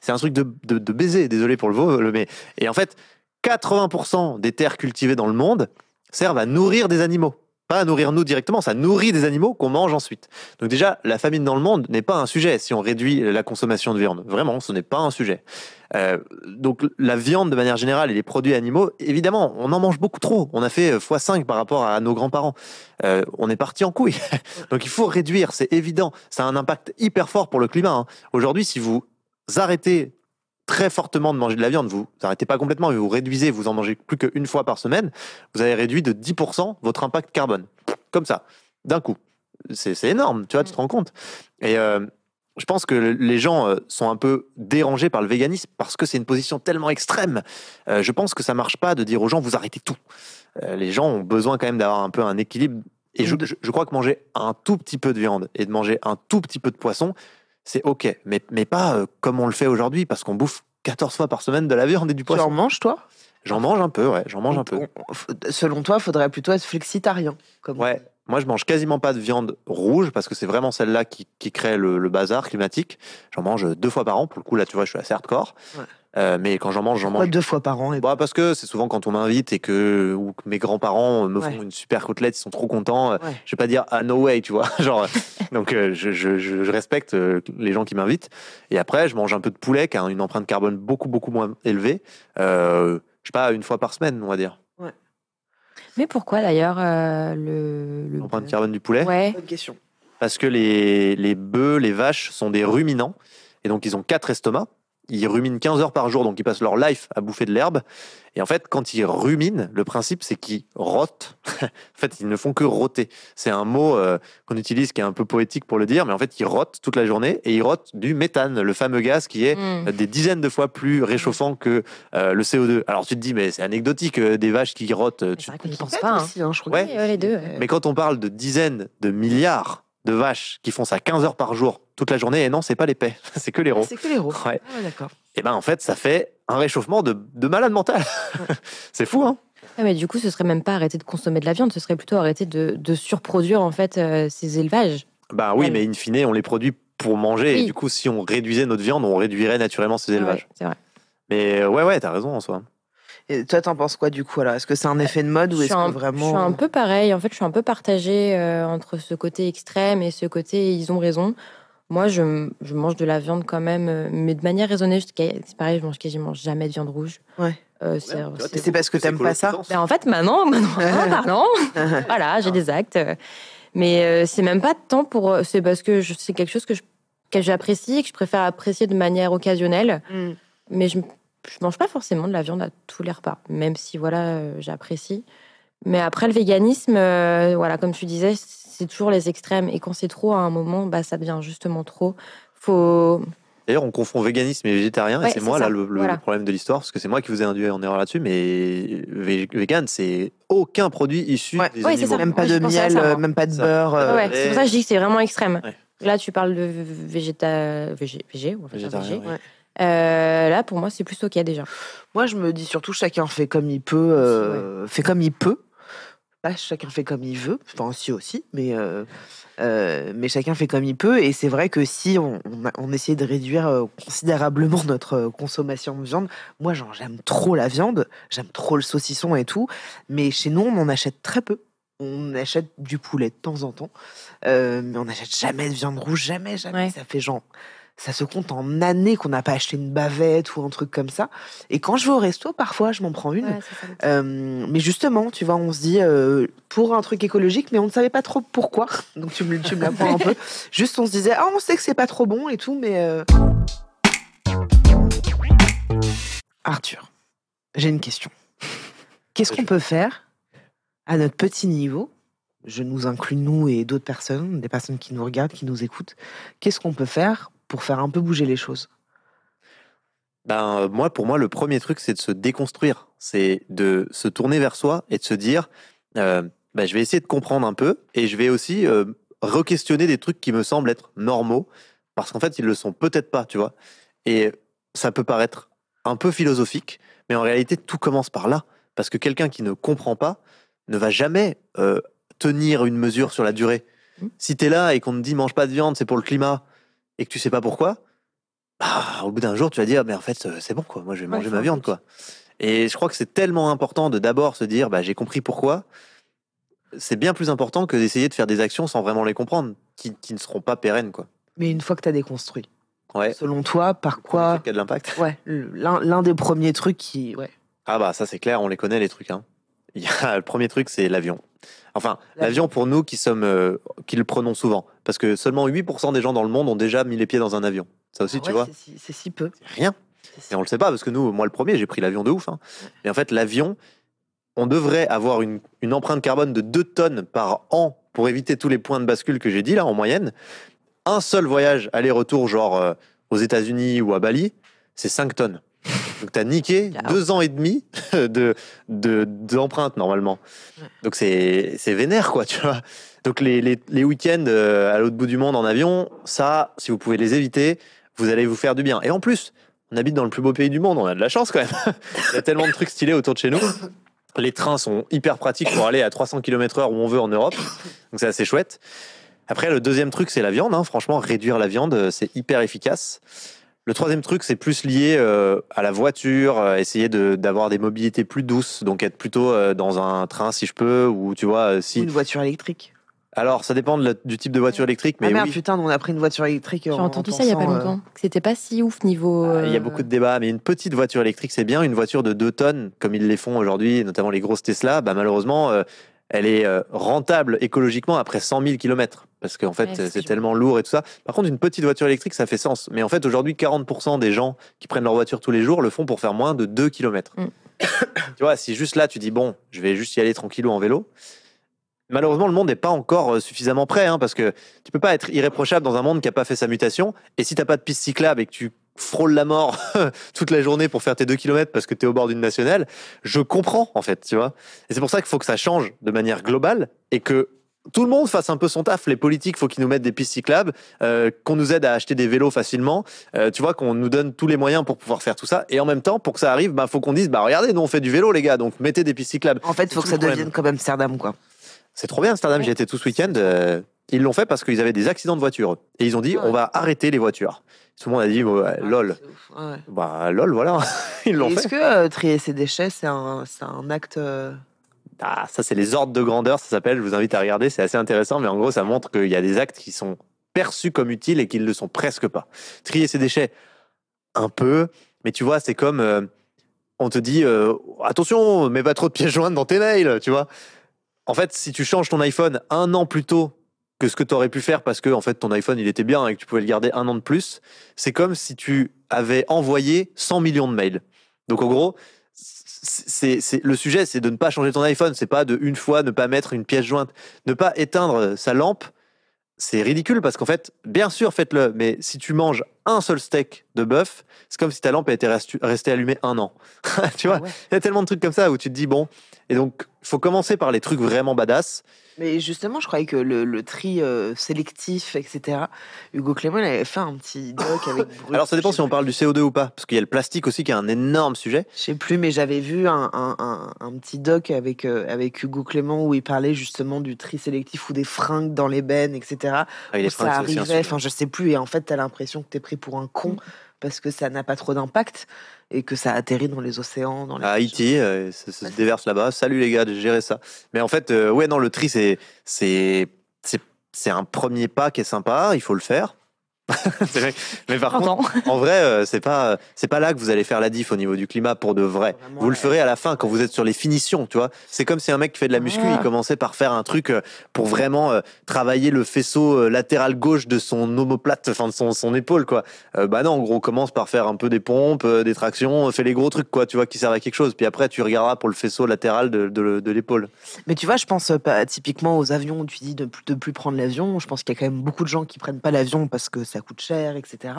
C'est un truc de, de, de baiser, désolé pour le veau, le- mais. Et en fait, 80% des terres cultivées dans le monde servent à nourrir des animaux. Pas à nourrir nous directement, ça nourrit des animaux qu'on mange ensuite. Donc déjà, la famine dans le monde n'est pas un sujet si on réduit la consommation de viande. Vraiment, ce n'est pas un sujet. Euh, donc la viande de manière générale et les produits animaux, évidemment, on en mange beaucoup trop. On a fait euh, x5 par rapport à nos grands-parents. Euh, on est parti en couille. donc il faut réduire, c'est évident. Ça a un impact hyper fort pour le climat. hein. Aujourd'hui, si vous arrêtez très fortement de manger de la viande, vous arrêtez pas complètement, mais vous réduisez, vous en mangez plus qu'une fois par semaine, vous avez réduit de 10% votre impact carbone. Comme ça, d'un coup. C'est énorme, tu vois, tu te rends compte. Et euh, je pense que les gens euh, sont un peu dérangés par le véganisme parce que c'est une position tellement extrême. Euh, je pense que ça marche pas de dire aux gens, vous arrêtez tout. Euh, les gens ont besoin quand même d'avoir un peu un équilibre. Et je crois que manger un tout petit peu de viande et de manger un tout petit peu de poisson, c'est OK. Mais, mais pas euh, comme on le fait aujourd'hui, parce qu'on bouffe 14 fois par semaine de la viande et du Tu en poisson. manges, toi? J'en mange un peu, ouais, j'en mange un peu. On- on- Selon toi, faudrait plutôt être flexitarien. Comme Ouais, moi je mange quasiment pas de viande rouge parce que c'est vraiment celle-là qui, qui crée le, le bazar climatique. J'en mange deux fois par an. Pour le coup, là, tu vois, je suis assez hardcore. Ouais. Euh, mais quand j'en mange, j'en Pourquoi mange. deux fois par an et Bah, parce que c'est souvent quand on m'invite et que, ou que mes grands-parents me font Ouais. une super côtelette, ils sont trop contents. euh, Ouais. Je vais pas dire ah no way, tu vois. Genre, donc euh, je, je- je- je respecte les gens qui m'invitent. Et après, je mange un peu de poulet qui a une empreinte carbone beaucoup beaucoup moins élevée. Euh, je sais pas une fois par semaine, on va dire. Mais pourquoi d'ailleurs euh, le, le L'empreinte carbone du poulet. Ouais. Bonne question. parce que les, les bœufs, les vaches sont des ruminants, et donc ils ont quatre estomacs. Ils ruminent 15 heures par jour, donc ils passent leur life à bouffer de l'herbe. Et en fait, quand ils ruminent, le principe c'est qu'ils rotent. en fait, ils ne font que roter. C'est un mot euh, qu'on utilise qui est un peu poétique pour le dire, mais en fait, ils rotent toute la journée et ils rotent du méthane, le fameux gaz qui est Hmm. des dizaines de fois plus réchauffant que euh, le CO2. Alors tu te dis, mais c'est anecdotique, euh, des vaches qui rotent. Mais tu- C'est vrai qu'on n'y pense Peut-être pas. hein. aussi, hein, je crois. Ouais. les deux. Mais quand on parle de dizaines de milliards de vaches qui font ça 15 heures par jour toute la journée, et non, c'est pas l'épais, c'est que les Ah, rots. C'est que les héros. Ouais. Ah ouais, d'accord. Et ben en fait, ça fait un réchauffement de, de malade mental. c'est fou, hein Ouais, mais du coup, ce serait même pas arrêter de consommer de la viande, ce serait plutôt arrêter de, de surproduire en fait euh, ces élevages. Ben oui, Ouais. mais in fine, on les produit pour manger. Et du coup, si on réduisait notre viande, on réduirait naturellement ces élevages. Ouais, c'est vrai. Mais ouais, ouais, t'as raison en soi. Et toi, t'en penses quoi du coup alors? Est-ce que c'est un effet de mode ou Je est-ce suis, un, que vraiment je suis un peu pareil. En fait, je suis un peu partagée euh, entre ce côté extrême et ce côté ils ont raison. Moi, je, je mange de la viande quand même, euh, mais de manière raisonnée. C'est pareil, je mange quasiment jamais de viande rouge. Ouais. Euh, c'est- c'est- c'est parce que t'aimes pas ça Ben, en fait, maintenant, maintenant en parlant, voilà, j'ai des actes. euh, Mais euh, c'est même pas tant pour. euh, C'est parce que je- c'est quelque chose que je- que j'apprécie et que je préfère apprécier de manière occasionnelle. Hmm. Mais je, je mange pas forcément de la viande à tous les repas, même si voilà, euh, j'apprécie. Mais après le véganisme, euh, voilà, comme tu disais, c'est toujours les extrêmes. Et quand c'est trop à un moment, bah, ça devient justement trop. Faut. D'ailleurs, on confond véganisme et végétarien, Ouais, et c'est moi ça. là le, le Voilà. problème de l'histoire, parce que c'est moi qui vous ai induit en erreur là-dessus, mais vé- vegan, c'est aucun produit issu Ouais. des Ouais, animaux. ça. Même pas de miel, ça, euh, même pas de Ça. beurre. euh, c'est pour ça que je dis que c'est vraiment extrême. Ouais. Là, tu parles de végéta... végé, végé, on va Végétarien, végé. Euh, là, pour moi, c'est plus ok déjà. Moi, je me dis surtout chacun fait comme il peut, euh, fait comme il peut. Pas chacun fait comme il veut, enfin aussi aussi, mais euh, euh, mais chacun fait comme il peut. Et c'est vrai que si on, on, essayait de réduire considérablement notre consommation de viande, moi j'aime trop la viande, j'aime trop le saucisson et tout, mais chez nous on en achète très peu. On achète du poulet de temps en temps, mais on n'achète jamais de viande rouge, jamais, jamais. Ouais. Ça fait genre ça se compte en années qu'on n'a pas acheté une bavette ou un truc comme ça. Et quand je vais au resto, parfois, je m'en prends une. Ouais. Euh, mais justement, tu vois, on se dit euh, pour un truc écologique, mais on ne savait pas trop pourquoi. Donc tu me, tu me l'apprends un peu. Juste, on se disait, ah, on sait que c'est pas trop bon et tout, mais. euh, Arthur, j'ai une question. Qu'est-ce qu'on peut faire à notre petit niveau? Je nous inclus, nous et d'autres personnes, des personnes qui nous regardent, qui nous écoutent. Qu'est-ce qu'on peut faire pour faire un peu bouger les choses? Ben, euh, moi, pour moi, le premier truc, c'est de se déconstruire. C'est de se tourner vers soi et de se dire, euh, ben, je vais essayer de comprendre un peu et je vais aussi euh, re-questionner des trucs qui me semblent être normaux parce qu'en fait, ils le sont peut-être pas, tu vois. Et ça peut paraître un peu philosophique, mais en réalité, tout commence par là. Parce que quelqu'un qui ne comprend pas ne va jamais euh, tenir une mesure sur la durée. Mhm. Si tu es là et qu'on te dit mange pas de viande, c'est pour le climat, et que tu sais pas pourquoi, bah, au bout d'un jour, tu vas dire, mais en fait, euh, c'est bon, quoi. Moi, je vais manger ma viande, quoi. Et je crois que c'est tellement important de d'abord se dire, bah, j'ai compris pourquoi. C'est bien plus important que d'essayer de faire des actions sans vraiment les comprendre, qui, qui ne seront pas pérennes, quoi. Mais une fois que tu as déconstruit, Ouais. selon toi, par quoi a de l'impact. Ouais, l'un des premiers trucs qui. Ouais. Ah bah ça c'est clair, on les connaît les trucs. Hein. Il y a, le premier truc c'est l'avion. Enfin, L'avion. l'avion pour nous qui sommes, euh, qui le prenons souvent, parce que seulement 8% des gens dans le monde ont déjà mis les pieds dans un avion. Ça aussi, Ah tu vois, c'est si- C'est si peu. rien. Et on le sait pas parce que nous, moi le premier, j'ai pris l'avion de ouf. Hein. Mais en fait, l'avion, on devrait avoir une, une empreinte carbone de 2 tonnes par an pour éviter tous les points de bascule que j'ai dit là en moyenne. Un seul voyage aller-retour, genre euh, aux États-Unis ou à Bali, c'est 5 tonnes. Donc tu as niqué Ciao. deux ans et demi de de- d'empreinte normalement. Donc c'est vénère quoi, tu vois. Donc les, les, les week-ends euh, à l'autre bout du monde en avion, ça, si vous pouvez les éviter, vous allez vous faire du bien. Et en plus, on habite dans le plus beau pays du monde, on a de la chance quand même. Il y a tellement de trucs stylés autour de chez nous. Les trains sont hyper pratiques pour aller à 300 km/h où on veut en Europe. Donc c'est assez chouette. Après, le deuxième truc, c'est la viande. hein. Franchement, réduire la viande, euh, c'est hyper efficace. Le troisième truc, c'est plus lié euh, à la voiture, euh, essayer de- d'avoir des mobilités plus douces, donc être plutôt euh, dans un train si je peux, ou tu vois, si. Une voiture électrique. Alors, ça dépend de la- du type de voiture électrique, mais ah merde, oui. putain, on a pris une voiture électrique. J'ai entendu ça il y a pas longtemps. que C'était pas si ouf niveau. Ah, Il y a beaucoup de débats, mais une petite voiture électrique, c'est bien. Une voiture de 2 tonnes, comme ils les font aujourd'hui, notamment les grosses Tesla, bah, malheureusement, euh, elle est euh, rentable écologiquement après 100 000 km. Parce qu'en fait, Ouais, c'est tellement lourd et tout ça. Par contre, une petite voiture électrique, ça fait sens. Mais en fait, aujourd'hui, 40% des gens qui prennent leur voiture tous les jours le font pour faire moins de 2 km. Mm. tu vois, si juste là, tu dis, bon, je vais juste y aller tranquillou en vélo. Malheureusement, le monde n'est pas encore euh, suffisamment prêt, hein, parce que tu peux pas être irréprochable dans un monde qui a pas fait sa mutation. Et si t'as pas de piste cyclable et que tu frôles la mort toute la journée pour faire tes 2 km parce que tu es au bord d'une nationale, je comprends en fait, tu vois. Et c'est pour ça qu'il faut que ça change de manière globale et que tout le monde fasse un peu son taf. Les politiques, faut qu'ils nous mettent des pistes cyclables, euh, qu'on nous aide à acheter des vélos facilement. Euh, tu vois, qu'on nous donne tous les moyens pour pouvoir faire tout ça. Et en même temps, pour que ça arrive, bah faut qu'on dise, bah regardez, nous on fait du vélo les gars, donc mettez des pistes cyclables. En fait, il faut que ça problème. devienne comme Amsterdam, quoi. C'est trop bien Amsterdam, j'y étais tout ce week-end. euh, ils l'ont fait parce qu'ils avaient des accidents de voiture. Et ils ont dit, on va arrêter les voitures. Tout le monde a dit, lol. C'est ouf, ouais. Bah lol, voilà. ils l'ont Est-ce fait. que euh, trier ses déchets, c'est un, un acte. euh, Ah, ça, c'est les ordres de grandeur, ça s'appelle. Je vous invite à regarder, c'est assez intéressant. Mais en gros, ça montre qu'il y a des actes qui sont perçus comme utiles et qui ne le sont presque pas. Trier ses déchets, un peu. Mais tu vois, c'est comme. euh, on te dit, euh, attention, mets pas trop de pièces jointes dans tes mails, tu vois. En fait, si tu changes ton iPhone un an plus tôt que ce que tu aurais pu faire parce que en fait ton iPhone il était bien et que tu pouvais le garder un an de plus, c'est comme si tu avais envoyé 100 millions de mails. Donc en gros, c'est c'est- le sujet, c'est de ne pas changer ton iPhone. C'est pas de une fois ne pas mettre une pièce jointe, ne pas éteindre sa lampe. C'est ridicule parce qu'en fait, bien sûr, faites-le. Mais si tu manges un seul steak de bœuf, c'est comme si ta lampe était restée allumée un an. tu vois, ah ouais. il y a tellement de trucs comme ça où tu te dis bon. Et donc, il faut commencer par les trucs vraiment badass. Mais justement, je croyais que le, le tri euh, sélectif, etc. Hugo Clément, il avait fait un petit doc avec. Alors, ça dépend si on parle du CO2 ou pas, parce qu'il y a le plastique aussi qui est un énorme sujet. Je sais plus, mais j'avais vu un, un, un, un petit doc avec, euh, avec Hugo Clément où il parlait justement du tri sélectif ou des fringues dans les bennes, etc. Ah, où ça arrivait, enfin je sais plus, et en fait t'as l'impression que t'es pris pour un con parce que ça n'a pas trop d'impact et que ça atterrit dans les océans, dans les à Haïti, euh, ça, ça se déverse là-bas. Salut les gars, j'ai géré ça. Mais en fait, euh, ouais, non, le tri, c'est, c'est, c'est, c'est un premier pas qui est sympa, il faut le faire. C'est vrai. Mais par contre, en vrai, euh, c'est pas, c'est pas là que vous allez faire la diff au niveau du climat pour de vrai. Vraiment, Vous le ferez à la fin quand vous êtes sur les finitions, tu vois. C'est comme si un mec qui fait de la muscu, Ah. il commençait par faire un truc euh, pour vraiment euh, travailler le faisceau euh, latéral gauche de son omoplate, enfin de son, son épaule, quoi. Euh, bah non, en gros, commence par faire un peu des pompes, euh, des tractions, euh, fais les gros trucs, quoi, tu vois, qui servent à quelque chose. Puis après, tu regarderas pour le faisceau latéral de, de, de l'épaule. Mais tu vois, je pense euh, pas, typiquement aux avions où tu dis de plus, de plus prendre l'avion. Je pense qu'il y a quand même beaucoup de gens qui prennent pas l'avion parce que ça coûte cher, etc.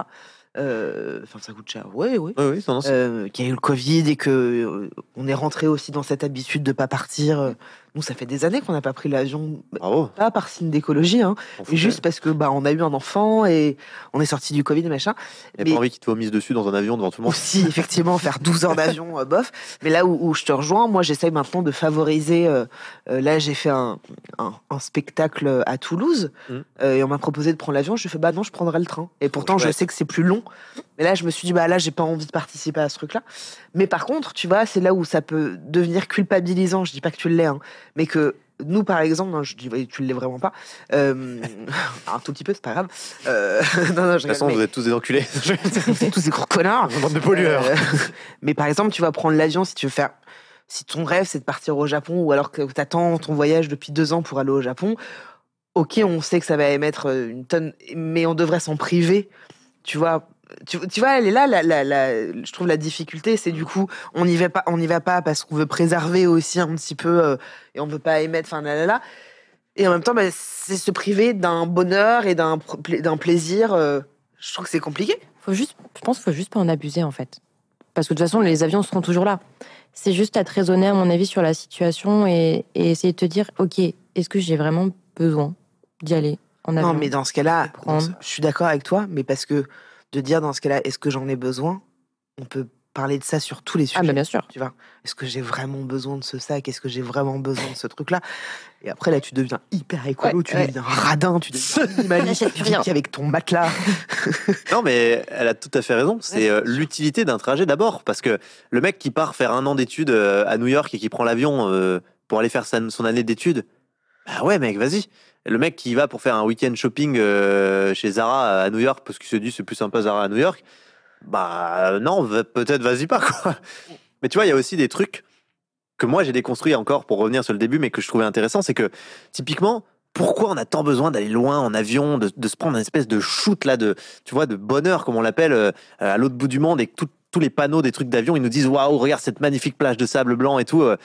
Euh, Enfin, ça coûte cher, oui, oui. Oui, oui, Euh, qu'il y a eu le Covid et que euh, on est rentré aussi dans cette habitude de pas partir. Nous, ça fait des années qu'on n'a pas pris l'avion, bravo. pas par signe d'écologie, hein, mais juste parce que bah on a eu un enfant et on est sorti du Covid et machin. Il mais- pas envie qu'il te vomisse dessus dans un avion devant tout le monde. Aussi, effectivement, faire 12 heures d'avion, euh, bof. Mais là où, où je te rejoins, moi, j'essaye maintenant de favoriser. euh, euh, là, j'ai fait un, un, un spectacle à Toulouse euh, et on m'a proposé de prendre l'avion. Je fais bah non, je prendrai le train. Et pourtant, je sais que c'est plus long. Mais là, je me suis dit bah là, j'ai pas envie de participer à ce truc-là. Mais par contre, tu vois, c'est là où ça peut devenir culpabilisant. Je dis pas que tu l'es, hein, mais que nous, par exemple, non, je dis ouais, tu l'es vraiment pas. Euh, un tout petit peu, c'est pas grave. Euh, non, non, je De toute façon, vous êtes tous des enculés. mais- c'est tous ces gros connards. Bande de pollueurs. Euh, mais par exemple, tu vas prendre l'avion si tu veux faire. Si ton rêve c'est de partir au Japon ou alors que tu attends ton voyage depuis deux ans pour aller au Japon, ok, on sait que ça va émettre une tonne, mais on devrait s'en priver, tu vois, tu, tu vois, elle est là. La, la, la- je trouve la difficulté, c'est du coup, on n'y va pas, on n'y va pas parce qu'on veut préserver aussi un petit peu euh, et on veut pas émettre. Enfin, là, là, là. Et en même temps, bah, c'est se priver d'un bonheur et d'un plaisir. euh, je trouve que c'est compliqué. Faut juste, je pense qu'il faut juste pas en abuser en fait. Parce que de toute façon, les avions seront toujours là. C'est juste à te raisonner, à mon avis, sur la situation et, et essayer de te dire, ok, est-ce que j'ai vraiment besoin d'y aller en avion Non, mais dans ce cas-là, je suis d'accord avec toi, mais parce que de dire dans ce cas-là, est-ce que j'en ai besoin? On peut parler de ça sur tous les sujets. Ah, bah bien sûr. tu vois. Est-ce que j'ai vraiment besoin de ce sac? Est-ce que j'ai vraiment besoin de ce truc-là? Et après, là, tu deviens hyper écolo, Ouais, tu ouais. deviens radin, tu deviens minimaliste, N'achète plus rien. tu vis avec ton matelas. Non, mais elle a tout à fait raison. C'est euh, l'utilité d'un trajet d'abord. Parce que le mec qui part faire un an d'études euh, à New York et qui prend l'avion euh, pour aller faire sa- son année d'études, bah ouais, mec, vas-y. Le mec qui va pour faire un week-end shopping euh, chez Zara à New York parce qu'il se dit c'est plus sympa Zara à New York, bah non, va- peut-être vas-y pas, quoi. Mais tu vois, il y a aussi des trucs que moi j'ai déconstruits encore pour revenir sur le début, mais que je trouvais intéressant, c'est que typiquement, pourquoi on a tant besoin d'aller loin en avion, de, se prendre une espèce de shoot là, de, tu vois, de bonheur comme on l'appelle euh, à l'autre bout du monde et tout- tous les panneaux des trucs d'avion, ils nous disent waouh, regarde cette magnifique plage de sable blanc et tout. euh.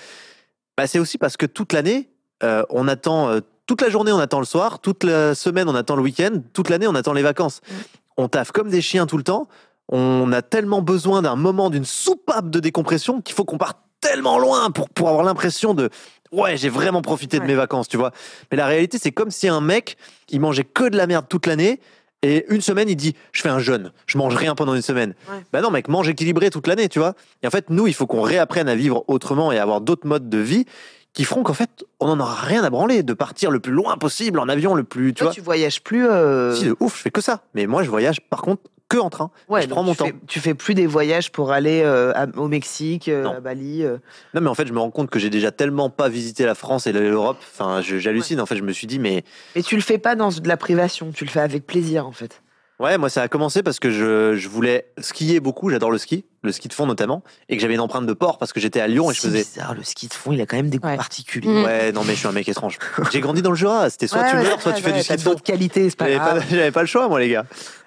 Bah, c'est aussi parce que toute l'année, euh, on attend, euh, toute la journée on attend le soir, toute la semaine on attend le week-end, toute l'année on attend les vacances. On taffe comme des chiens tout le temps. On a tellement besoin d'un moment, d'une soupape de décompression qu'il faut qu'on parte tellement loin pour, pour avoir l'impression de ouais, j'ai vraiment profité de mes vacances, tu vois. Mais la réalité, c'est comme si un mec, il mangeait que de la merde toute l'année. Et une semaine, il dit, je fais un jeûne, je mange rien pendant une semaine. Ouais. Bah non, mec, mange équilibré toute l'année, tu vois. Et en fait, nous, il faut qu'on réapprenne à vivre autrement et à avoir d'autres modes de vie qui feront qu'en fait, on n'en aura rien à branler de partir le plus loin possible en avion, le plus, tu Toi, vois. tu voyages plus. euh, Si, de ouf, je fais que ça. Mais moi, je voyage par contre que en train. ouais, je prends mon tu temps. Fais, tu fais plus des voyages pour aller euh, à- au Mexique, euh, à Bali. euh. Non, mais en fait, je me rends compte que j'ai déjà tellement pas visité la France et l'Europe. Enfin, j'hallucine. En fait, je me suis dit, mais Mais tu le fais pas dans de la privation, tu le fais avec plaisir en fait. Ouais, moi, ça a commencé parce que je, je voulais skier beaucoup. J'adore le ski, le ski de fond notamment, et que j'avais une empreinte de port parce que j'étais à Lyon et je C'est faisais. bizarre, le ski de fond, il a quand même des goûts Ouais. particuliers. Mm. Ouais, non, mais je suis un mec étrange. J'ai grandi dans le Jura. C'était soit Ouais, tu ouais, meurs, soit ouais, tu fais ouais, du ski t'as de fond. d'autres qualités, c'est pas J'avais pas, grave. j'avais pas le choix, moi, les gars.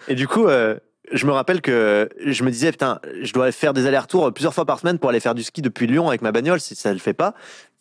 Et du coup, euh, je me rappelle que je me disais, putain, je dois faire des allers-retours plusieurs fois par semaine pour aller faire du ski depuis Lyon avec ma bagnole, si ça le fait pas.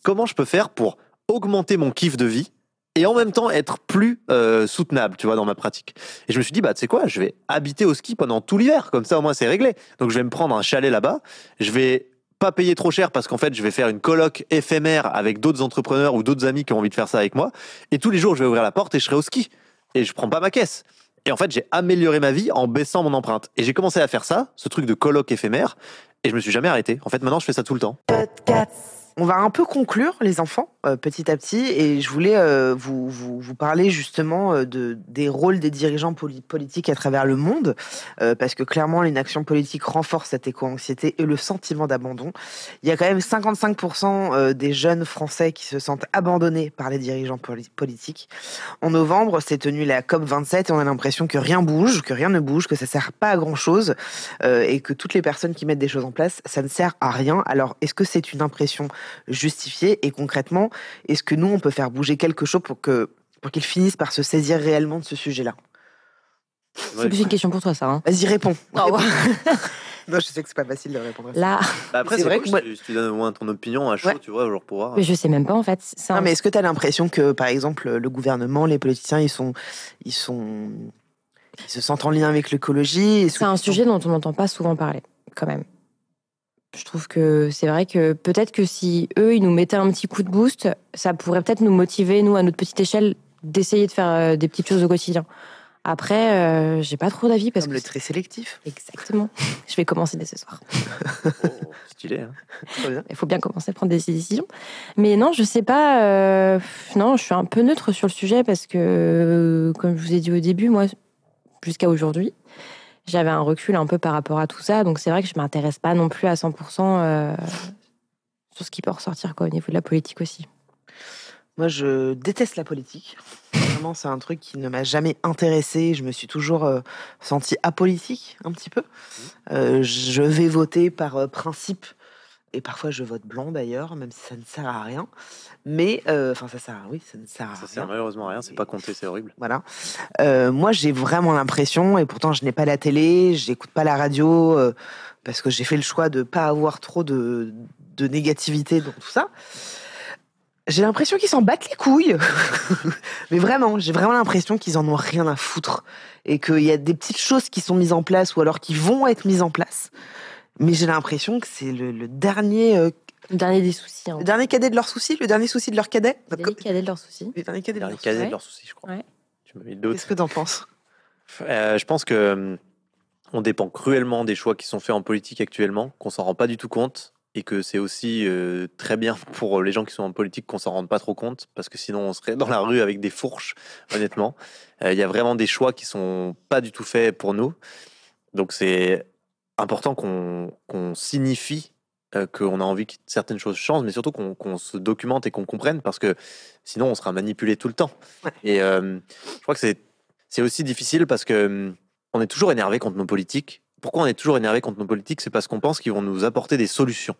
Comment je peux faire pour augmenter mon kiff de vie et en même temps être plus euh, soutenable, tu vois, dans ma pratique. Et je me suis dit, bah, tu sais quoi, je vais habiter au ski pendant tout l'hiver, comme ça au moins c'est réglé. Donc je vais me prendre un chalet là-bas, je vais pas payer trop cher parce qu'en fait je vais faire une coloc éphémère avec d'autres entrepreneurs ou d'autres amis qui ont envie de faire ça avec moi, et tous les jours je vais ouvrir la porte et je serai au ski. Et je prends pas ma caisse. Et en fait, j'ai amélioré ma vie en baissant mon empreinte. Et j'ai commencé à faire ça, ce truc de coloc éphémère, et je me suis jamais arrêté. En fait, maintenant, je fais ça tout le temps. On va un peu conclure, les enfants, euh, petit à petit, et je voulais euh, vous, vous, parler justement euh, de, des rôles des dirigeants poli- politiques à travers le monde, parce que clairement, l'inaction politique renforce cette éco-anxiété et le sentiment d'abandon. Il y a quand même 55% euh, des jeunes Français qui se sentent abandonnés par les dirigeants poli- politiques. En novembre, s'est tenue la COP27 et on a l'impression que rien bouge, que rien ne bouge, que ça sert pas à grand-chose, et que toutes les personnes qui mettent des choses en place, ça ne sert à rien. Alors, est-ce que c'est une impression justifiée Et concrètement, est-ce que nous, on peut faire bouger quelque chose pour que pour qu'ils finissent par se saisir réellement de ce sujet-là? C'est plus une question pour toi, ça. hein. Vas-y, réponds. Oh, Réponds. non, je sais que c'est pas facile de répondre à ça. Là, Bah après, C'est vrai que moi- si, tu, donnes au moins ton opinion à chaud, Ouais. tu vois, genre pour voir. mais je sais même pas en fait. Non, mais est-ce que tu as l'impression que, par exemple, le gouvernement, les politiciens, ils sont, ils sont, ils se sentent en lien avec l'écologie? C'est un sujet dont on n'entend pas souvent parler, quand même. Je trouve que c'est vrai que peut-être que si eux, ils nous mettaient un petit coup de boost, ça pourrait peut-être nous motiver, nous, à notre petite échelle, d'essayer de faire euh, des petites choses au quotidien. Après, euh, j'ai pas trop d'avis parce Comme que. le très sélectif. Exactement. Je vais commencer dès ce soir. Oh, stylé. Hein. Très bien. Il faut bien commencer à prendre des décisions. Mais non, je sais pas. euh, Non, je suis un peu neutre sur le sujet parce que, comme je vous ai dit au début, moi, jusqu'à aujourd'hui, j'avais un recul un peu par rapport à tout ça. Donc c'est vrai que je m'intéresse pas non plus à 100% euh, sur ce qui peut ressortir au niveau de la politique aussi. Moi, je déteste la politique. Vraiment, c'est un truc qui ne m'a jamais intéressé. Je me suis toujours euh, sentie apolitique, un petit peu. Euh, je vais voter par euh, principe et parfois je vote blanc d'ailleurs, même si ça ne sert à rien. Mais, euh, enfin, ça sert à oui, ça ne sert à Ça rien. sert malheureusement à rien, c'est pas compté, c'est horrible. Voilà. Euh, moi, j'ai vraiment l'impression, et pourtant je n'ai pas la télé, j'écoute pas la radio, euh, parce que j'ai fait le choix de pas avoir trop de, de négativité dans tout ça. J'ai l'impression qu'ils s'en battent les couilles. Mais vraiment, j'ai vraiment l'impression qu'ils en ont rien à foutre. Et qu'il y a des petites choses qui sont mises en place, ou alors qui vont être mises en place. Mais j'ai l'impression que c'est le, le dernier, euh, Le dernier des soucis. Hein. le dernier cadet de leurs soucis, le dernier souci de leur cadet. Le dernier cadet de leurs soucis. Le dernier cadet de leurs de soucis, je crois. Ouais. Tu m'as mis doute. Qu'est-ce que t'en penses? Euh, je pense que hum, on dépend cruellement des choix qui sont faits en politique actuellement, qu'on s'en rend pas du tout compte, et que c'est aussi euh, très bien pour les gens qui sont en politique qu'on s'en rende pas trop compte, parce que sinon on serait dans la rue avec des fourches, honnêtement. Euh, Il y a vraiment des choix qui sont pas du tout faits pour nous, donc c'est important qu'on signifie euh, qu'on a envie que certaines choses changent, mais surtout qu'on se documente et qu'on comprenne, parce que sinon on sera manipulé tout le temps. Ouais. Et euh, je crois que c'est aussi difficile parce que on est toujours énervé contre nos politiques. Pourquoi on est toujours énervé contre nos politiques? C'est parce qu'on pense qu'ils vont nous apporter des solutions.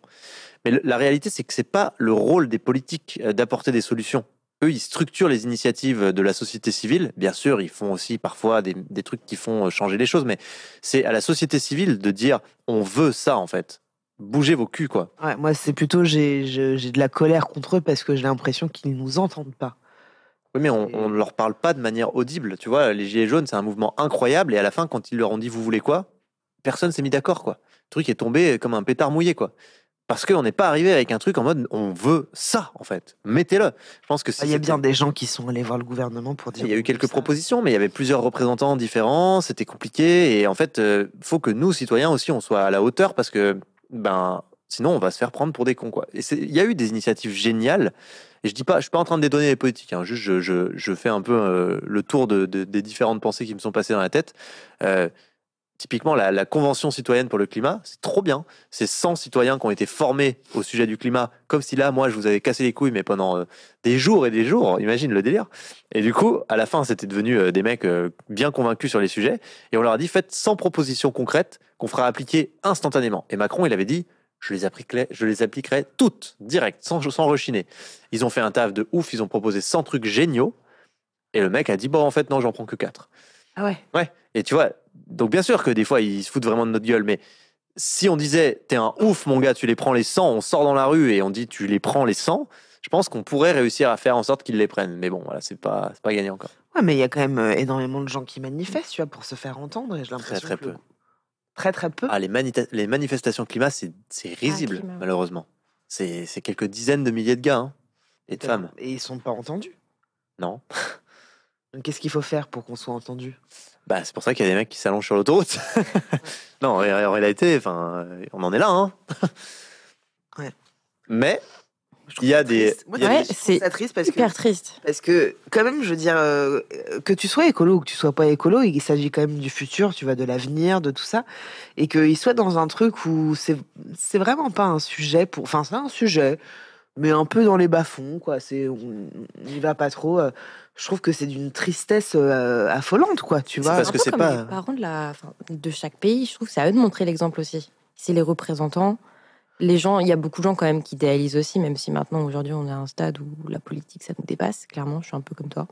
Mais la réalité, c'est que c'est pas le rôle des politiques d'apporter des solutions. Eux, ils structurent les initiatives de la société civile. Bien sûr, ils font aussi parfois des, des trucs qui font euh, changer les choses, mais c'est à la société civile de dire on veut ça en fait. Bougez vos culs, quoi. Ouais, moi, c'est plutôt j'ai de la colère contre eux parce que j'ai l'impression qu'ils nous entendent pas. Oui, mais on, on ne leur parle pas de manière audible. Tu vois, les Gilets jaunes, c'est un mouvement incroyable. Et à la fin, quand ils leur ont dit vous voulez quoi, personne s'est mis d'accord, quoi. Le truc est tombé comme un pétard mouillé, quoi. Parce qu'on n'est pas arrivé avec un truc en mode on veut ça, en fait. Mettez-le. Je pense que si Ah, Il y a bien des gens qui sont allés voir le gouvernement pour dire. Il y a eu quelques ça. propositions, mais il y avait plusieurs représentants différents. C'était compliqué. Et en fait, il faut que nous, citoyens aussi, on soit à la hauteur parce que, ben, sinon, on va se faire prendre pour des cons, quoi. Et il y a eu des initiatives géniales. Et je dis pas, je suis pas en train de détonner les politiques. hein. juste, je, je, je fais un peu euh, le tour de, de- des différentes pensées qui me sont passées dans la tête. Euh, typiquement, la, la Convention citoyenne pour le climat, c'est trop bien. C'est 100 citoyens qui ont été formés au sujet du climat, comme si là, moi, je vous avais cassé les couilles, mais pendant euh, des jours et des jours. Imagine le délire. Et du coup, à la fin, c'était devenu euh, des mecs euh, bien convaincus sur les sujets. Et on leur a dit, faites 100 propositions concrètes qu'on fera appliquer instantanément. Et Macron, il avait dit, je les appliquerai, je les appliquerai toutes, direct, sans, sans rechiner. Ils ont fait un taf de ouf, ils ont proposé 100 trucs géniaux. Et le mec a dit, bon, en fait, non, j'en prends que 4. Ah ouais. Ouais. Et tu vois, donc bien sûr que des fois, ils se foutent vraiment de notre gueule, mais si on disait, t'es un ouf, mon gars, tu les prends les 100, on sort dans la rue et on dit, tu les prends les 100, je pense qu'on pourrait réussir à faire en sorte qu'ils les prennent. Mais bon, voilà, c'est pas, c'est pas gagné encore. Ouais, mais il y a quand même euh, énormément de gens qui manifestent, tu vois, pour se faire entendre. Et j'ai Très, l'impression très que le- peu. Très très peu. Ah, les, manita- les manifestations climat, c'est, c'est risible, climat. malheureusement. C'est, c'est quelques dizaines de milliers de gars hein, et de femmes. Et ils sont pas entendus. Non. Qu'est-ce qu'il faut faire pour qu'on soit entendu? Bah, c'est pour ça qu'il y a des mecs qui s'allongent sur l'autoroute. non, en en réalité, enfin, on en est là. Hein. Ouais. Mais Il y a des- trouve c'est parce que Hyper triste. Parce que, quand même, je veux dire, euh, que tu sois écolo ou que tu sois pas écolo, il s'agit quand même du futur, tu vois, de l'avenir, de tout ça. Et qu'il soit dans un truc où c'est c'est vraiment pas un sujet pour. Enfin, c'est un sujet, mais un peu dans les bas-fonds, quoi. C'est, on n'y va pas trop. euh, Je trouve que c'est d'une tristesse euh, affolante, quoi, tu C'est vois. parce un que c'est pas- les parents de, la, enfin, de chaque pays, je trouve que c'est à eux de montrer l'exemple aussi. C'est les représentants. Les gens, il y a beaucoup de gens quand même qui idéalisent aussi, même si maintenant, aujourd'hui, on est à un stade où la politique, ça nous dépasse, clairement, je suis un peu comme toi.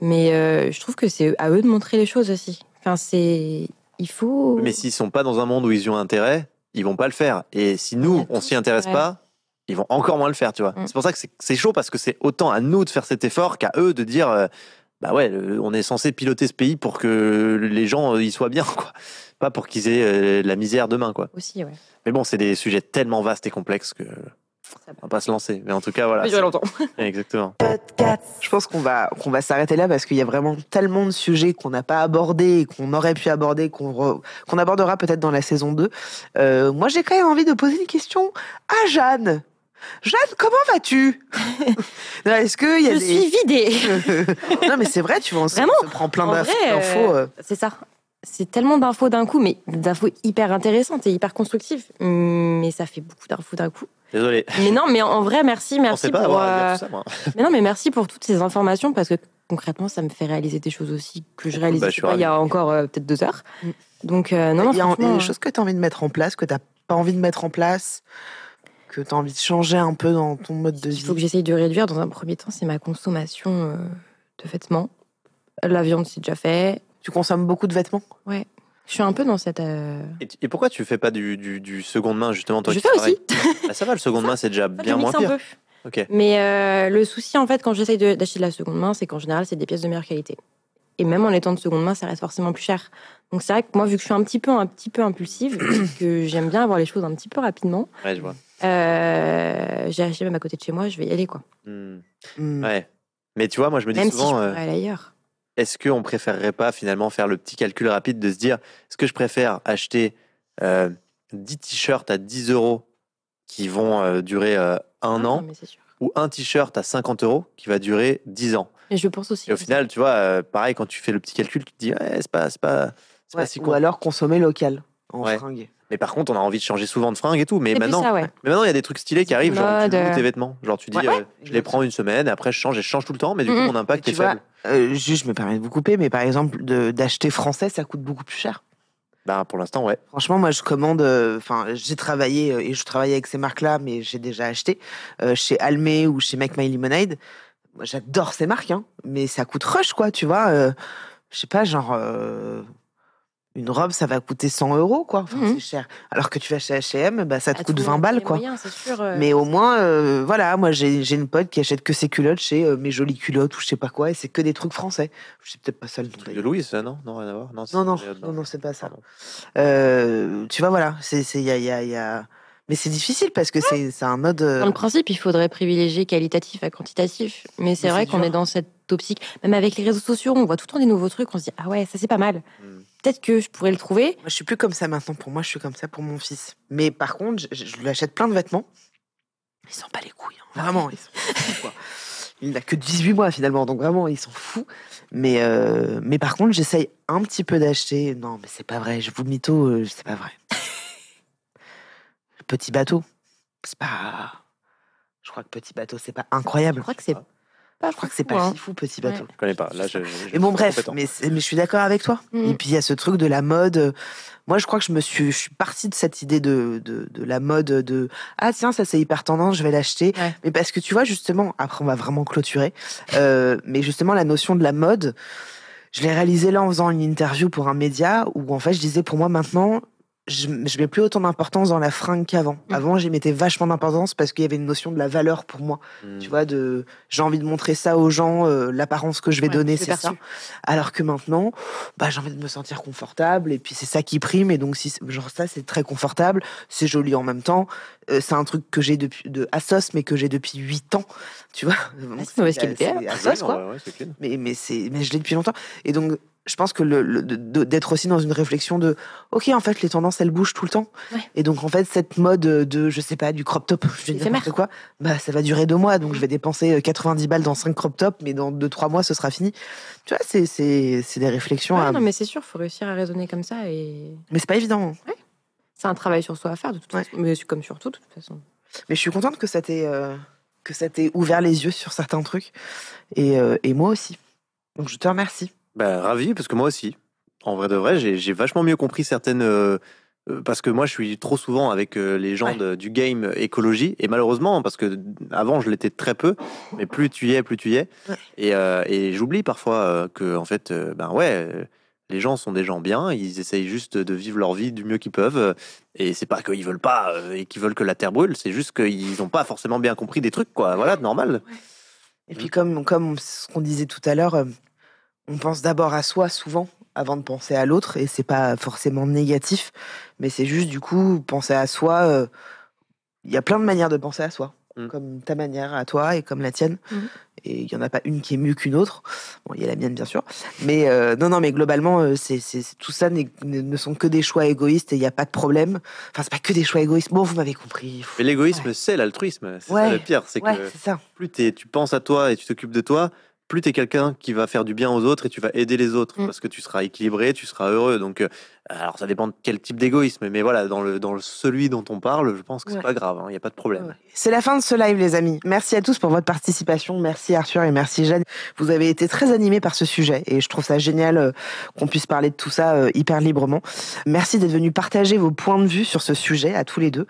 Mais euh, je trouve que c'est à eux de montrer les choses aussi. Enfin, c'est. Il faut. Mais s'ils sont pas dans un monde où ils y ont intérêt, ils vont pas le faire. Et si nous, a on s'y intéresse pas, ils vont encore moins le faire, tu vois. Mm. C'est pour ça que c'est- chaud parce que c'est autant à nous de faire cet effort qu'à eux de dire, euh, bah ouais, on est censé piloter ce pays pour que les gens euh, y soient bien, quoi. Pas pour qu'ils aient euh, la misère demain, quoi. Aussi, ouais. Mais bon, c'est des sujets tellement vastes et complexes que Ça on va pas se lancer. Mais en tout cas, voilà. Ça longtemps. Exactement. Je pense qu'on va, qu'on va s'arrêter là parce qu'il y a vraiment tellement de sujets qu'on n'a pas abordés et qu'on aurait pu aborder, qu'on re- qu'on abordera peut-être dans la saison 2. Euh, moi, j'ai quand même envie de poser une question à Jeanne. Jeanne, comment vas-tu Est-ce qu'il y a Je des... suis vidée. non, mais c'est vrai, tu vois, on se, Vraiment on se prend plein vrai, d'infos. euh. C'est ça. C'est tellement d'infos d'un coup, mais d'infos hyper intéressantes et hyper constructives. Mais ça fait beaucoup d'infos d'un coup. Désolé. Mais non, mais en vrai, merci, merci pas pour. euh, tout ça, moi. Mais non, mais merci pour toutes ces informations parce que concrètement, ça me fait réaliser des choses aussi que je réalisais Bah, suis pas il y a encore euh, peut-être deux heures. Mm. Donc, euh, non, non, il y a il y a franchement, des choses que tu as envie de mettre en place, que tu n'as pas envie de mettre en place. Que tu as envie de changer un peu dans ton mode de vie Il faut que j'essaye de réduire dans un premier temps, c'est ma consommation euh, de vêtements. La viande, c'est déjà fait. Tu consommes beaucoup de vêtements? Ouais. Je suis un peu dans cette. euh, Et, pourquoi tu fais pas du, du, du seconde main, justement, toi Je qui fais aussi. Bah, Ça va, le seconde main, c'est déjà bien je moins mixe un pire. peu. Mais euh, le souci, en fait, quand j'essaye de- d'acheter de la seconde main, c'est qu'en général, c'est des pièces de meilleure qualité. Et même en étant de seconde main, ça reste forcément plus cher. Donc c'est vrai que moi, vu que je suis un petit peu, un petit peu impulsive, que j'aime bien avoir les choses un petit peu rapidement, Ouais, je vois. Euh, j'ai acheté même à côté de chez moi, je vais y aller quoi. Hmm. Hmm. Ouais. Mais tu vois, moi, je me dis Même si je souvent, euh, est-ce qu'on préférerait pas finalement faire le petit calcul rapide de se dire, est-ce que je préfère acheter euh, 10 t-shirts à 10 euros qui vont euh, durer euh, un Ah, an ou un t-shirt à 50 euros qui va durer 10 ans? Et je pense aussi. Et au final, tu vois, euh, pareil, quand tu fais le petit calcul, tu te dis, ouais, c'est pas, c'est pas, c'est Ouais, pas si Ou con. alors consommer local en Ouais. fringues. Mais par contre, on a envie de changer souvent de fringues et tout. Mais maintenant, ça, ouais. mais maintenant, il y a des trucs stylés qui arrivent, genre tu loues euh, tes vêtements. Genre tu dis, Ouais, euh, je les prends une semaine, après je change et je change tout le temps, mais du coup, Mhm. mon impact est vois, faible. Euh, juste, je me permets de vous couper, mais par exemple, d'acheter français, ça coûte beaucoup plus cher. Bah, pour l'instant, ouais. Franchement, moi, je commande. euh, Enfin, j'ai travaillé euh, et je travaille avec ces marques-là, mais j'ai déjà acheté euh, chez Almé ou chez Make My Lemonade. Moi, j'adore ces marques, hein, mais ça coûte rush, quoi, tu vois. je sais pas, genre. Une robe, ça va coûter 100 euros, quoi. Enfin, Mhm. c'est cher. Alors que tu vas chez H&M, bah, ça te Ah, coûte tout le 20 monde a balles, les quoi. moyens, c'est sûr, euh, Mais au moins, euh, voilà, moi j'ai une pote qui achète que ses culottes chez euh, Mes Jolies Culottes ou je sais pas quoi, et c'est que des trucs français. Je sais peut-être pas ça le. Truc de ça, non? Non, rien à voir? Non, Non, non, non, non, c'est pas ça. Euh, tu vois, voilà, c'est, c'est, y a, y a, y a... Mais c'est difficile parce que c'est, c'est un mode. Dans le principe, il faudrait privilégier qualitatif à quantitatif. Mais c'est vrai qu'on est dans cette optique. Même avec les réseaux sociaux, on voit tout le temps des nouveaux trucs. On se dit, ah ouais, ça c'est pas mal. Hmm. Peut-être que je pourrais le trouver. Moi, je suis plus comme ça maintenant. Pour moi, je suis comme ça pour mon fils. Mais par contre, je, je lui achète plein de vêtements. Il s'en bat les couilles. hein. Vraiment, il s'en fout, quoi. Il n'a que 18 mois finalement, donc vraiment, il s'en fout. Mais, euh, mais par contre, j'essaye un petit peu d'acheter. Non, mais c'est pas vrai. Je vous mytho, euh, c'est pas vrai. Petit bateau, c'est pas. Je crois que Petit bateau, c'est pas Je incroyable. crois que c'est pas. Je crois que c'est pas hein. si fou, Petit Ouais. bateau. Je connais pas. Là, je, je- je Mais bon, bref, mais, c'est- mais je suis d'accord avec toi. Mhm. Et puis il y a ce truc de la mode. Moi, je crois que je me suis, je suis partie de cette idée de, de, de la mode de ah tiens ça c'est hyper tendance, je vais l'acheter. Ouais. Mais parce que tu vois justement, après on va vraiment clôturer. euh, mais justement la notion de la mode, je l'ai réalisée là en faisant une interview pour un média où en fait je disais pour moi maintenant. Je, je mets plus autant d'importance dans la fringue qu'avant. Mhm. Avant, j'y mettais vachement d'importance parce qu'il y avait une notion de la valeur pour moi. Hmm. Tu vois, de j'ai envie de montrer ça aux gens, euh, l'apparence que je vais Ouais, donner, c'est ça. Alors que maintenant, bah, j'ai envie de me sentir confortable et puis c'est ça qui prime. Et donc, si, c'est- genre, ça, c'est très confortable, c'est joli en même temps. Euh, c'est un truc que j'ai depuis de Asos, mais que j'ai depuis 8 ans. Tu vois Donc, c'est mauvaise qualité, quoi. Ouais, ouais, c'est clean. Mais, mais, c'est, mais je l'ai depuis longtemps. Et donc, je pense que le, le- d'être aussi dans une réflexion de OK, en fait, les tendances, elles bougent tout le temps. Ouais. Et donc, en fait, cette mode de, je sais pas, du crop top, je Éphémère. n'importe quoi, bah, ça va durer deux mois. Donc, je vais dépenser euh, 90 balles dans cinq crop tops, mais dans deux, trois mois, ce sera fini. Tu vois, c'est, c'est, c'est des réflexions. Ouais, à- non, mais c'est sûr, faut réussir à raisonner comme ça. Et Mais c'est pas évident. hein. c'est un travail sur soi à faire, de toute façon. Mais comme sur tout, de toute façon. Mais je suis contente que ça t'ait, euh, que ça t'ait ouvert les yeux sur certains trucs. Et, euh, et moi aussi. Donc, je te remercie. Bah, ravi, parce que moi aussi. En vrai de vrai, j'ai vachement mieux compris certaines. euh, euh, parce que moi, je suis trop souvent avec euh, les gens Ouais. de- du game écologie. Et malheureusement, parce que avant, je l'étais très peu. Mais plus tu y es, plus tu y es. Ouais. Et, euh, et j'oublie parfois que, en fait, ben ouais. les gens sont des gens bien, ils essayent juste de vivre leur vie du mieux qu'ils peuvent. Et c'est pas qu'ils veulent pas et qu'ils veulent que la terre brûle, c'est juste qu'ils n'ont pas forcément bien compris des trucs, quoi. Voilà, normal. Et puis, comme, comme ce qu'on disait tout à l'heure, on pense d'abord à soi souvent avant de penser à l'autre. Et c'est pas forcément négatif, mais c'est juste, du coup, penser à soi. euh, Il y a plein de manières de penser à soi. Mm. Comme ta manière à toi et comme la tienne. Mhm. Et il y en a pas une qui est mieux qu'une autre. Bon, il y a la mienne, bien sûr. Mais euh, non, non, mais globalement, euh, c'est, tout ça ne, sont que des choix égoïstes et il n'y a pas de problème. Enfin, c'est pas que des choix égoïstes. Bon, vous m'avez compris. Mais l'égoïsme, Ouais. c'est l'altruisme. C'est Ouais. le pire. C'est Ouais, que c'est ça. plus t'es- tu penses à toi et tu t'occupes de toi, plus tu es quelqu'un qui va faire du bien aux autres et tu vas aider les autres Mm. parce que tu seras équilibré, tu seras heureux. Donc, euh, Alors ça dépend de quel type d'égoïsme, mais voilà, dans, le, dans celui dont on parle, je pense que c'est Ouais. pas grave, il n'y a pas de problème. C'est la fin de ce live, les amis. Merci à tous pour votre participation. Merci Arthur et merci Jeanne. Vous avez été très animés par ce sujet et je trouve ça génial euh, qu'on puisse parler de tout ça euh, hyper librement. Merci d'être venus partager vos points de vue sur ce sujet à tous les deux.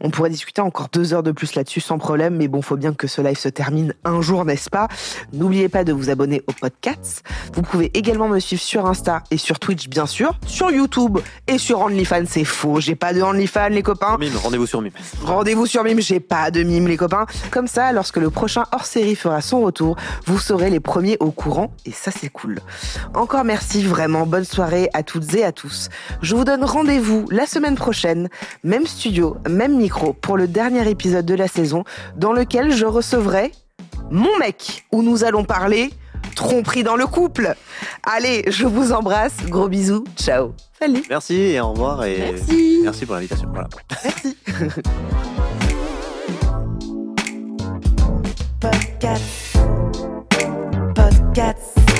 On pourrait discuter encore deux heures de plus là-dessus sans problème, mais bon, faut bien que ce live se termine un jour, n'est-ce pas? N'oubliez pas de vous abonner au podcast. Vous pouvez également me suivre sur Insta et sur Twitch, bien sûr, sur YouTube et sur OnlyFans. C'est faux, j'ai pas de OnlyFans, les copains. Mime, rendez-vous sur Mime. Rendez-vous sur Mime, j'ai pas de mime les copains. Comme ça, lorsque le prochain hors-série fera son retour, vous serez les premiers au courant et ça c'est cool. Encore merci vraiment, bonne soirée à toutes et à tous. Je vous donne rendez-vous la semaine prochaine, même studio, même micro pour le dernier épisode de la saison dans lequel je recevrai mon mec où nous allons parler tromperie dans le couple. Allez, je vous embrasse. Gros bisous. Ciao. Salut. Merci et au revoir. Et merci. merci pour l'invitation. Voilà. Merci. Podcast. Podcast.